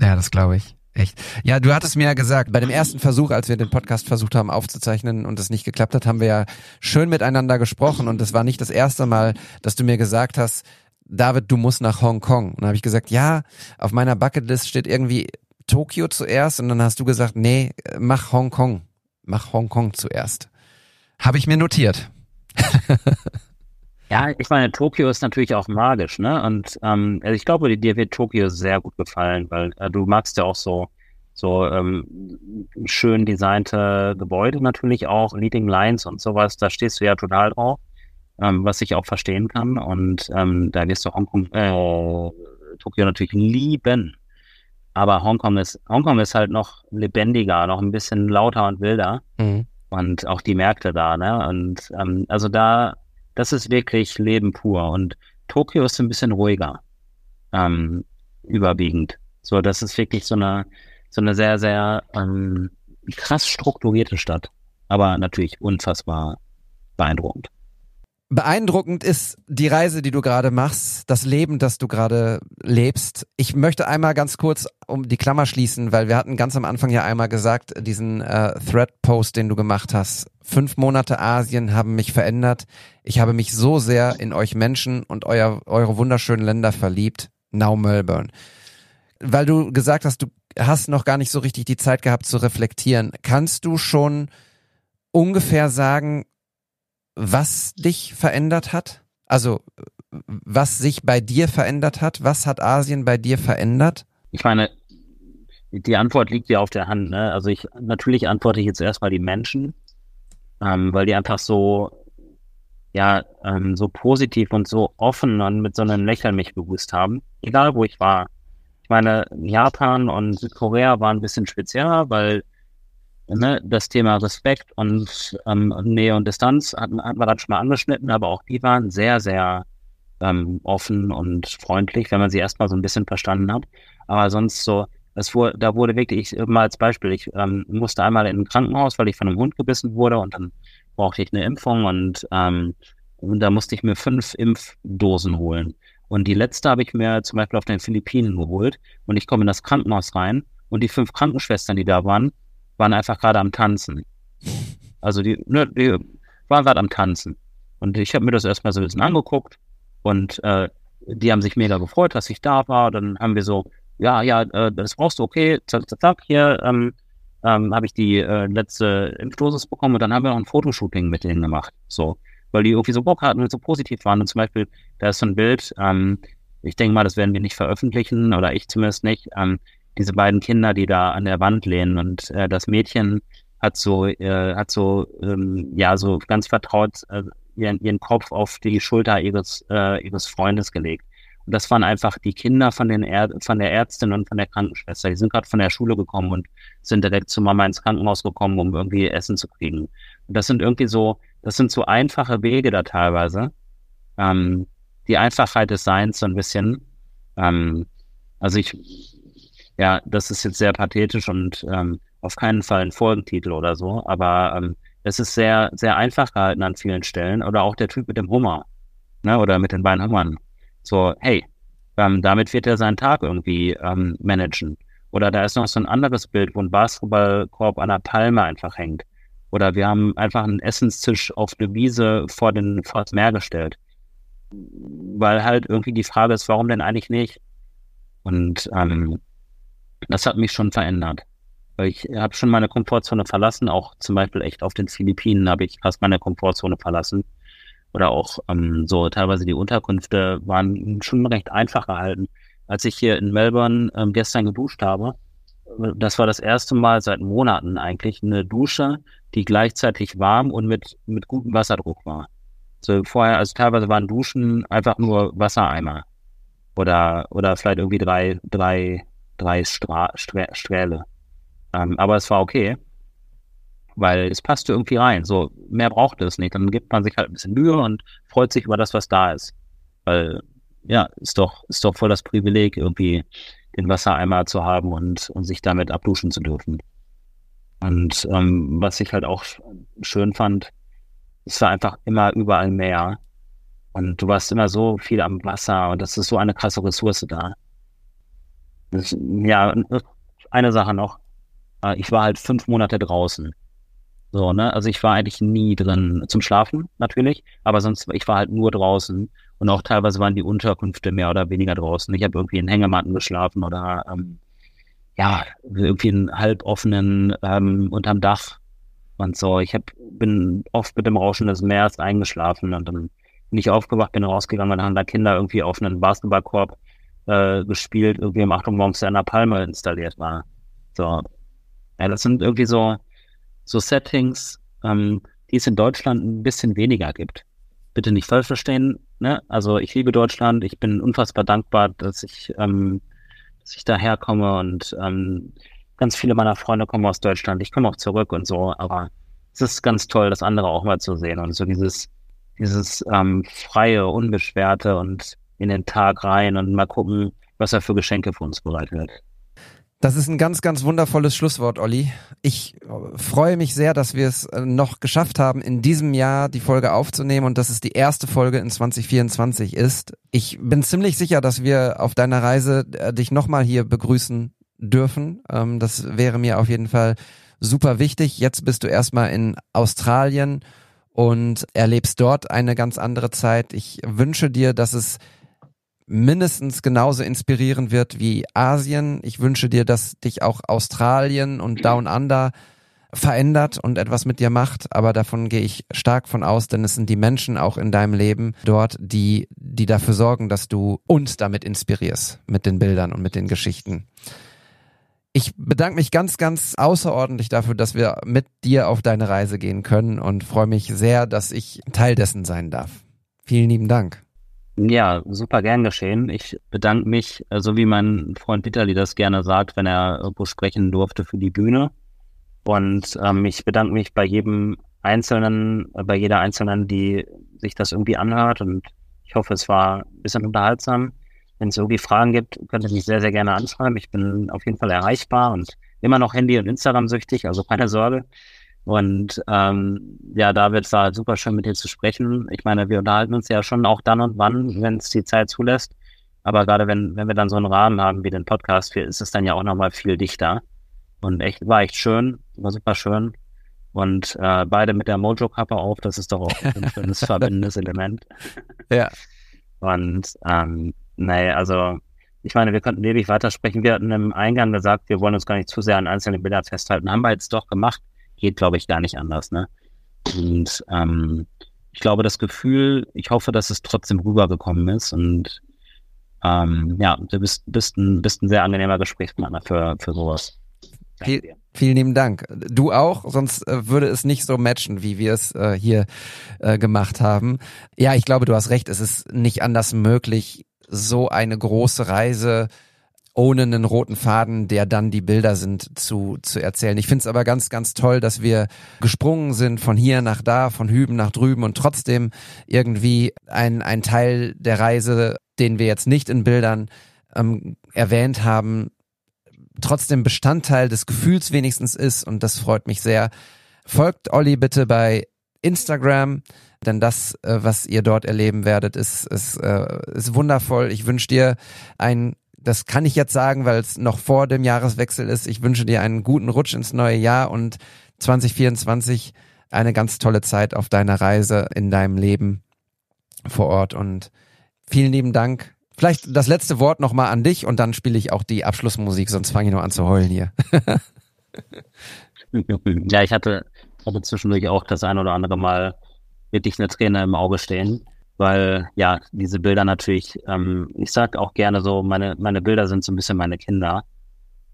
Ja, das glaube ich. Echt. Ja, du hattest mir ja gesagt, bei dem ersten Versuch, als wir den Podcast versucht haben aufzuzeichnen und es nicht geklappt hat, haben wir ja schön miteinander gesprochen und es war nicht das erste Mal, dass du mir gesagt hast, David, du musst nach Hongkong. Und dann habe ich gesagt, ja, auf meiner Bucketlist steht irgendwie Tokio zuerst und dann hast du gesagt, nee, mach Hongkong. Mach Hongkong zuerst. Habe ich mir notiert. (laughs) ja, ich meine, Tokio ist natürlich auch magisch, ne? Und ähm, also ich glaube, dir wird Tokio sehr gut gefallen, weil äh, du magst ja auch so so ähm, schön designte Gebäude natürlich auch, Leading Lines und sowas, da stehst du ja total drauf, ähm, was ich auch verstehen kann. Und ähm, da wirst du Hongkong, äh, Tokio natürlich lieben. Aber Hongkong ist, Hongkong ist halt noch lebendiger, noch ein bisschen lauter und wilder. Mhm und auch die Märkte da, ne? Und ähm, also da, das ist wirklich Leben pur. Und Tokio ist ein bisschen ruhiger. Ähm, überwiegend. So, das ist wirklich so eine, so eine sehr, sehr ähm, krass strukturierte Stadt. Aber natürlich unfassbar beeindruckend. Beeindruckend ist die Reise, die du gerade machst, das Leben, das du gerade lebst. Ich möchte einmal ganz kurz um die Klammer schließen, weil wir hatten ganz am Anfang ja einmal gesagt, diesen äh, Thread-Post, den du gemacht hast. Fünf Monate Asien haben mich verändert. Ich habe mich so sehr in euch Menschen und euer, eure wunderschönen Länder verliebt. Now Melbourne. Weil du gesagt hast, du hast noch gar nicht so richtig die Zeit gehabt zu reflektieren. Kannst du schon ungefähr sagen, was dich verändert hat? Also was sich bei dir verändert hat? Was hat Asien bei dir verändert? Ich meine, die Antwort liegt ja auf der Hand. Ne? Also ich natürlich antworte ich jetzt erstmal die Menschen, ähm, weil die einfach so ja ähm, so positiv und so offen und mit so einem Lächeln mich begrüßt haben, egal wo ich war. Ich meine, Japan und Südkorea waren ein bisschen spezieller, weil ne, das Thema Respekt und ähm, Nähe und Distanz hatten, hatten wir dann schon mal angeschnitten, aber auch die waren sehr, sehr ähm, offen und freundlich, wenn man sie erstmal so ein bisschen verstanden hat. Aber sonst so, es wurde, da wurde wirklich, ich, mal als Beispiel, ich ähm, musste einmal in ein Krankenhaus, weil ich von einem Hund gebissen wurde und dann brauchte ich eine Impfung und, ähm, und da musste ich mir fünf Impfdosen holen. Und die letzte habe ich mir zum Beispiel auf den Philippinen geholt und ich komme in das Krankenhaus rein und die fünf Krankenschwestern, die da waren, waren einfach gerade am Tanzen. Also die, ne, die waren gerade am Tanzen. Und ich habe mir das erstmal so ein bisschen angeguckt und äh, die haben sich mega gefreut, dass ich da war. Dann haben wir so, ja, ja, äh, das brauchst du, okay, zack, zack, zack, hier ähm, ähm, habe ich die äh, letzte Impfdosis bekommen und dann haben wir noch ein Fotoshooting mit denen gemacht. So, weil die irgendwie so Bock hatten und so positiv waren. Und zum Beispiel, da ist so ein Bild, ähm, ich denke mal, das werden wir nicht veröffentlichen oder ich zumindest nicht. Ähm, diese beiden Kinder, die da an der Wand lehnen und äh, das Mädchen hat so, äh, hat so, ähm, ja, so ganz vertraut äh, ihren, ihren Kopf auf die Schulter ihres, äh, ihres Freundes gelegt. Und das waren einfach die Kinder von, den er von der Ärztin und von der Krankenschwester. Die sind gerade von der Schule gekommen und sind direkt zu Mama ins Krankenhaus gekommen, um irgendwie Essen zu kriegen. Und das sind irgendwie so, das sind so einfache Wege da teilweise. Ähm, die Einfachheit des Seins so ein bisschen. Ähm, also ich, ja, das ist jetzt sehr pathetisch und ähm, auf keinen Fall ein Folgentitel oder so, aber ähm, es ist sehr, sehr einfach gehalten an vielen Stellen. Oder auch der Typ mit dem Hummer, ne, oder mit den beiden Hummern. So, hey, ähm, damit wird er seinen Tag irgendwie ähm, managen. Oder da ist noch so ein anderes Bild, wo ein Basketballkorb an der Palme einfach hängt. Oder wir haben einfach einen Essenstisch auf eine Wiese vor, den, vor das Meer gestellt. Weil halt irgendwie die Frage ist, warum denn eigentlich nicht? Und ähm, das hat mich schon verändert. Weil ich habe schon meine Komfortzone verlassen, auch zum Beispiel echt auf den Philippinen habe ich fast meine Komfortzone verlassen. Oder auch ähm, so teilweise die Unterkünfte waren schon recht einfach gehalten. Als ich hier in Melbourne ähm, gestern geduscht habe, das war das erste Mal seit Monaten eigentlich eine Dusche, die gleichzeitig warm und mit, mit gutem Wasserdruck war. So vorher, also teilweise waren Duschen einfach nur Wassereimer. Oder, oder vielleicht irgendwie drei, drei drei Stra Stra Strähle. Ähm, aber es war okay, weil es passte irgendwie rein. So, mehr braucht es nicht. Dann gibt man sich halt ein bisschen Mühe und freut sich über das, was da ist. Weil, ja, ist doch, ist doch voll das Privileg, irgendwie den Wassereimer zu haben und, und sich damit abduschen zu dürfen. Und ähm, was ich halt auch schön fand, es war einfach immer überall Meer. Und du warst immer so viel am Wasser und das ist so eine krasse Ressource da. Ja, eine Sache noch. Äh, ich war halt fünf Monate draußen. So, ne? Also ich war eigentlich nie drin zum Schlafen, natürlich, aber sonst, ich war halt nur draußen und auch teilweise waren die Unterkünfte mehr oder weniger draußen. Ich habe irgendwie in Hängematten geschlafen oder ähm, ja, irgendwie in halboffenen ähm, unterm Dach und so. Ich hab, bin oft mit dem Rauschen des Meeres eingeschlafen und dann bin ich aufgewacht, bin rausgegangen und dann haben da Kinder irgendwie auf einen Basketballkorb äh, gespielt, irgendwie im Achtung morgens der Palme installiert war. So. Ja, das sind irgendwie so, so Settings, ähm, die es in Deutschland ein bisschen weniger gibt. Bitte nicht falsch verstehen, ne? Also ich liebe Deutschland, ich bin unfassbar dankbar, dass ich, ähm, dass ich daher komme und ähm, ganz viele meiner Freunde kommen aus Deutschland. Ich komme auch zurück und so, aber es ist ganz toll, das andere auch mal zu sehen und so dieses, dieses ähm, freie, unbeschwerte und in den Tag rein und mal gucken, was er für Geschenke für uns bereitet. Das ist ein ganz, ganz wundervolles Schlusswort, Olli. Ich äh, freue mich sehr, dass wir es äh, noch geschafft haben, in diesem Jahr die Folge aufzunehmen und dass es die erste Folge in 2024 ist. Ich bin ziemlich sicher, dass wir auf deiner Reise äh, dich nochmal hier begrüßen dürfen. Ähm, das wäre mir auf jeden Fall super wichtig. Jetzt bist du erstmal in Australien und erlebst dort eine ganz andere Zeit. Ich wünsche dir, dass es mindestens genauso inspirierend wird wie Asien. Ich wünsche dir, dass dich auch Australien und Down Under verändert und etwas mit dir macht, aber davon gehe ich stark von aus, denn es sind die Menschen auch in deinem Leben dort, die, die dafür sorgen, dass du uns damit inspirierst, mit den Bildern und mit den Geschichten. Ich bedanke mich ganz, ganz außerordentlich dafür, dass wir mit dir auf deine Reise gehen können und freue mich sehr, dass ich Teil dessen sein darf. Vielen lieben Dank. Ja, super gern geschehen. Ich bedanke mich, äh, so wie mein Freund Vitali das gerne sagt, wenn er irgendwo sprechen durfte für die Bühne. Und ähm, ich bedanke mich bei jedem Einzelnen, äh, bei jeder Einzelnen, die sich das irgendwie anhört. Und ich hoffe, es war ein bisschen unterhaltsam. Wenn es irgendwie Fragen gibt, könnt ihr mich sehr, sehr gerne anschreiben. Ich bin auf jeden Fall erreichbar und immer noch Handy- und Instagram süchtig, also keine Sorge. Und ähm, ja, David, es war halt super schön mit dir zu sprechen. Ich meine, wir unterhalten uns ja schon auch dann und wann, wenn es die Zeit zulässt. Aber gerade wenn, wenn wir dann so einen Rahmen haben wie den Podcast, ist es dann ja auch nochmal viel dichter. Und echt, war echt schön, war super schön. Und äh, beide mit der Mojo-Kappe auf, das ist doch auch ein (laughs) schönes verbindendes Element. Ja. Und ähm, nee, also ich meine, wir könnten ewig weitersprechen. Wir hatten im Eingang gesagt, wir wollen uns gar nicht zu sehr an einzelnen Bildern festhalten. Haben wir jetzt doch gemacht geht, glaube ich, gar nicht anders. Ne? Und ähm, ich glaube, das Gefühl, ich hoffe, dass es trotzdem rübergekommen ist. Und ähm, ja, du bist, bist, ein, bist ein sehr angenehmer Gesprächspartner für, für sowas. Viel, vielen lieben Dank. Du auch, sonst äh, würde es nicht so matchen, wie wir es äh, hier äh, gemacht haben. Ja, ich glaube, du hast recht, es ist nicht anders möglich, so eine große Reise ohne einen roten Faden, der dann die Bilder sind, zu, zu erzählen. Ich finde es aber ganz, ganz toll, dass wir gesprungen sind von hier nach da, von hüben nach drüben und trotzdem irgendwie ein, ein Teil der Reise, den wir jetzt nicht in Bildern ähm, erwähnt haben, trotzdem Bestandteil des Gefühls wenigstens ist und das freut mich sehr. Folgt Olli bitte bei Instagram, denn das, äh, was ihr dort erleben werdet, ist, ist, äh, ist wundervoll. Ich wünsche dir ein das kann ich jetzt sagen, weil es noch vor dem Jahreswechsel ist. Ich wünsche dir einen guten Rutsch ins neue Jahr und 2024 eine ganz tolle Zeit auf deiner Reise in deinem Leben vor Ort und vielen lieben Dank. Vielleicht das letzte Wort nochmal an dich und dann spiele ich auch die Abschlussmusik, sonst fange ich nur an zu heulen hier. (laughs) ja, ich hatte, hatte zwischendurch auch das ein oder andere Mal wirklich eine Träne im Auge stehen weil ja, diese Bilder natürlich, ähm, ich sag auch gerne so, meine, meine Bilder sind so ein bisschen meine Kinder.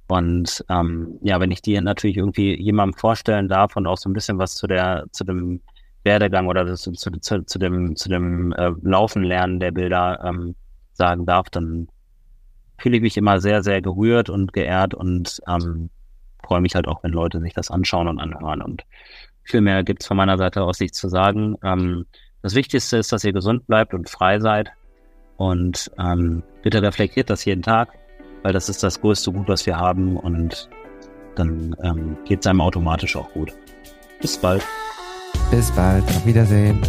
Und ähm, ja, wenn ich die natürlich irgendwie jemandem vorstellen darf und auch so ein bisschen was zu der, zu dem Werdegang oder zu, zu, zu, zu dem, zu dem äh, Laufen lernen der Bilder ähm, sagen darf, dann fühle ich mich immer sehr, sehr gerührt und geehrt und ähm, freue mich halt auch, wenn Leute sich das anschauen und anhören. Und viel mehr gibt's von meiner Seite aus nichts zu sagen. Ähm, das Wichtigste ist, dass ihr gesund bleibt und frei seid. Und ähm, bitte reflektiert das jeden Tag, weil das ist das größte Gut, was wir haben. Und dann ähm, geht es einem automatisch auch gut. Bis bald. Bis bald. Auf Wiedersehen.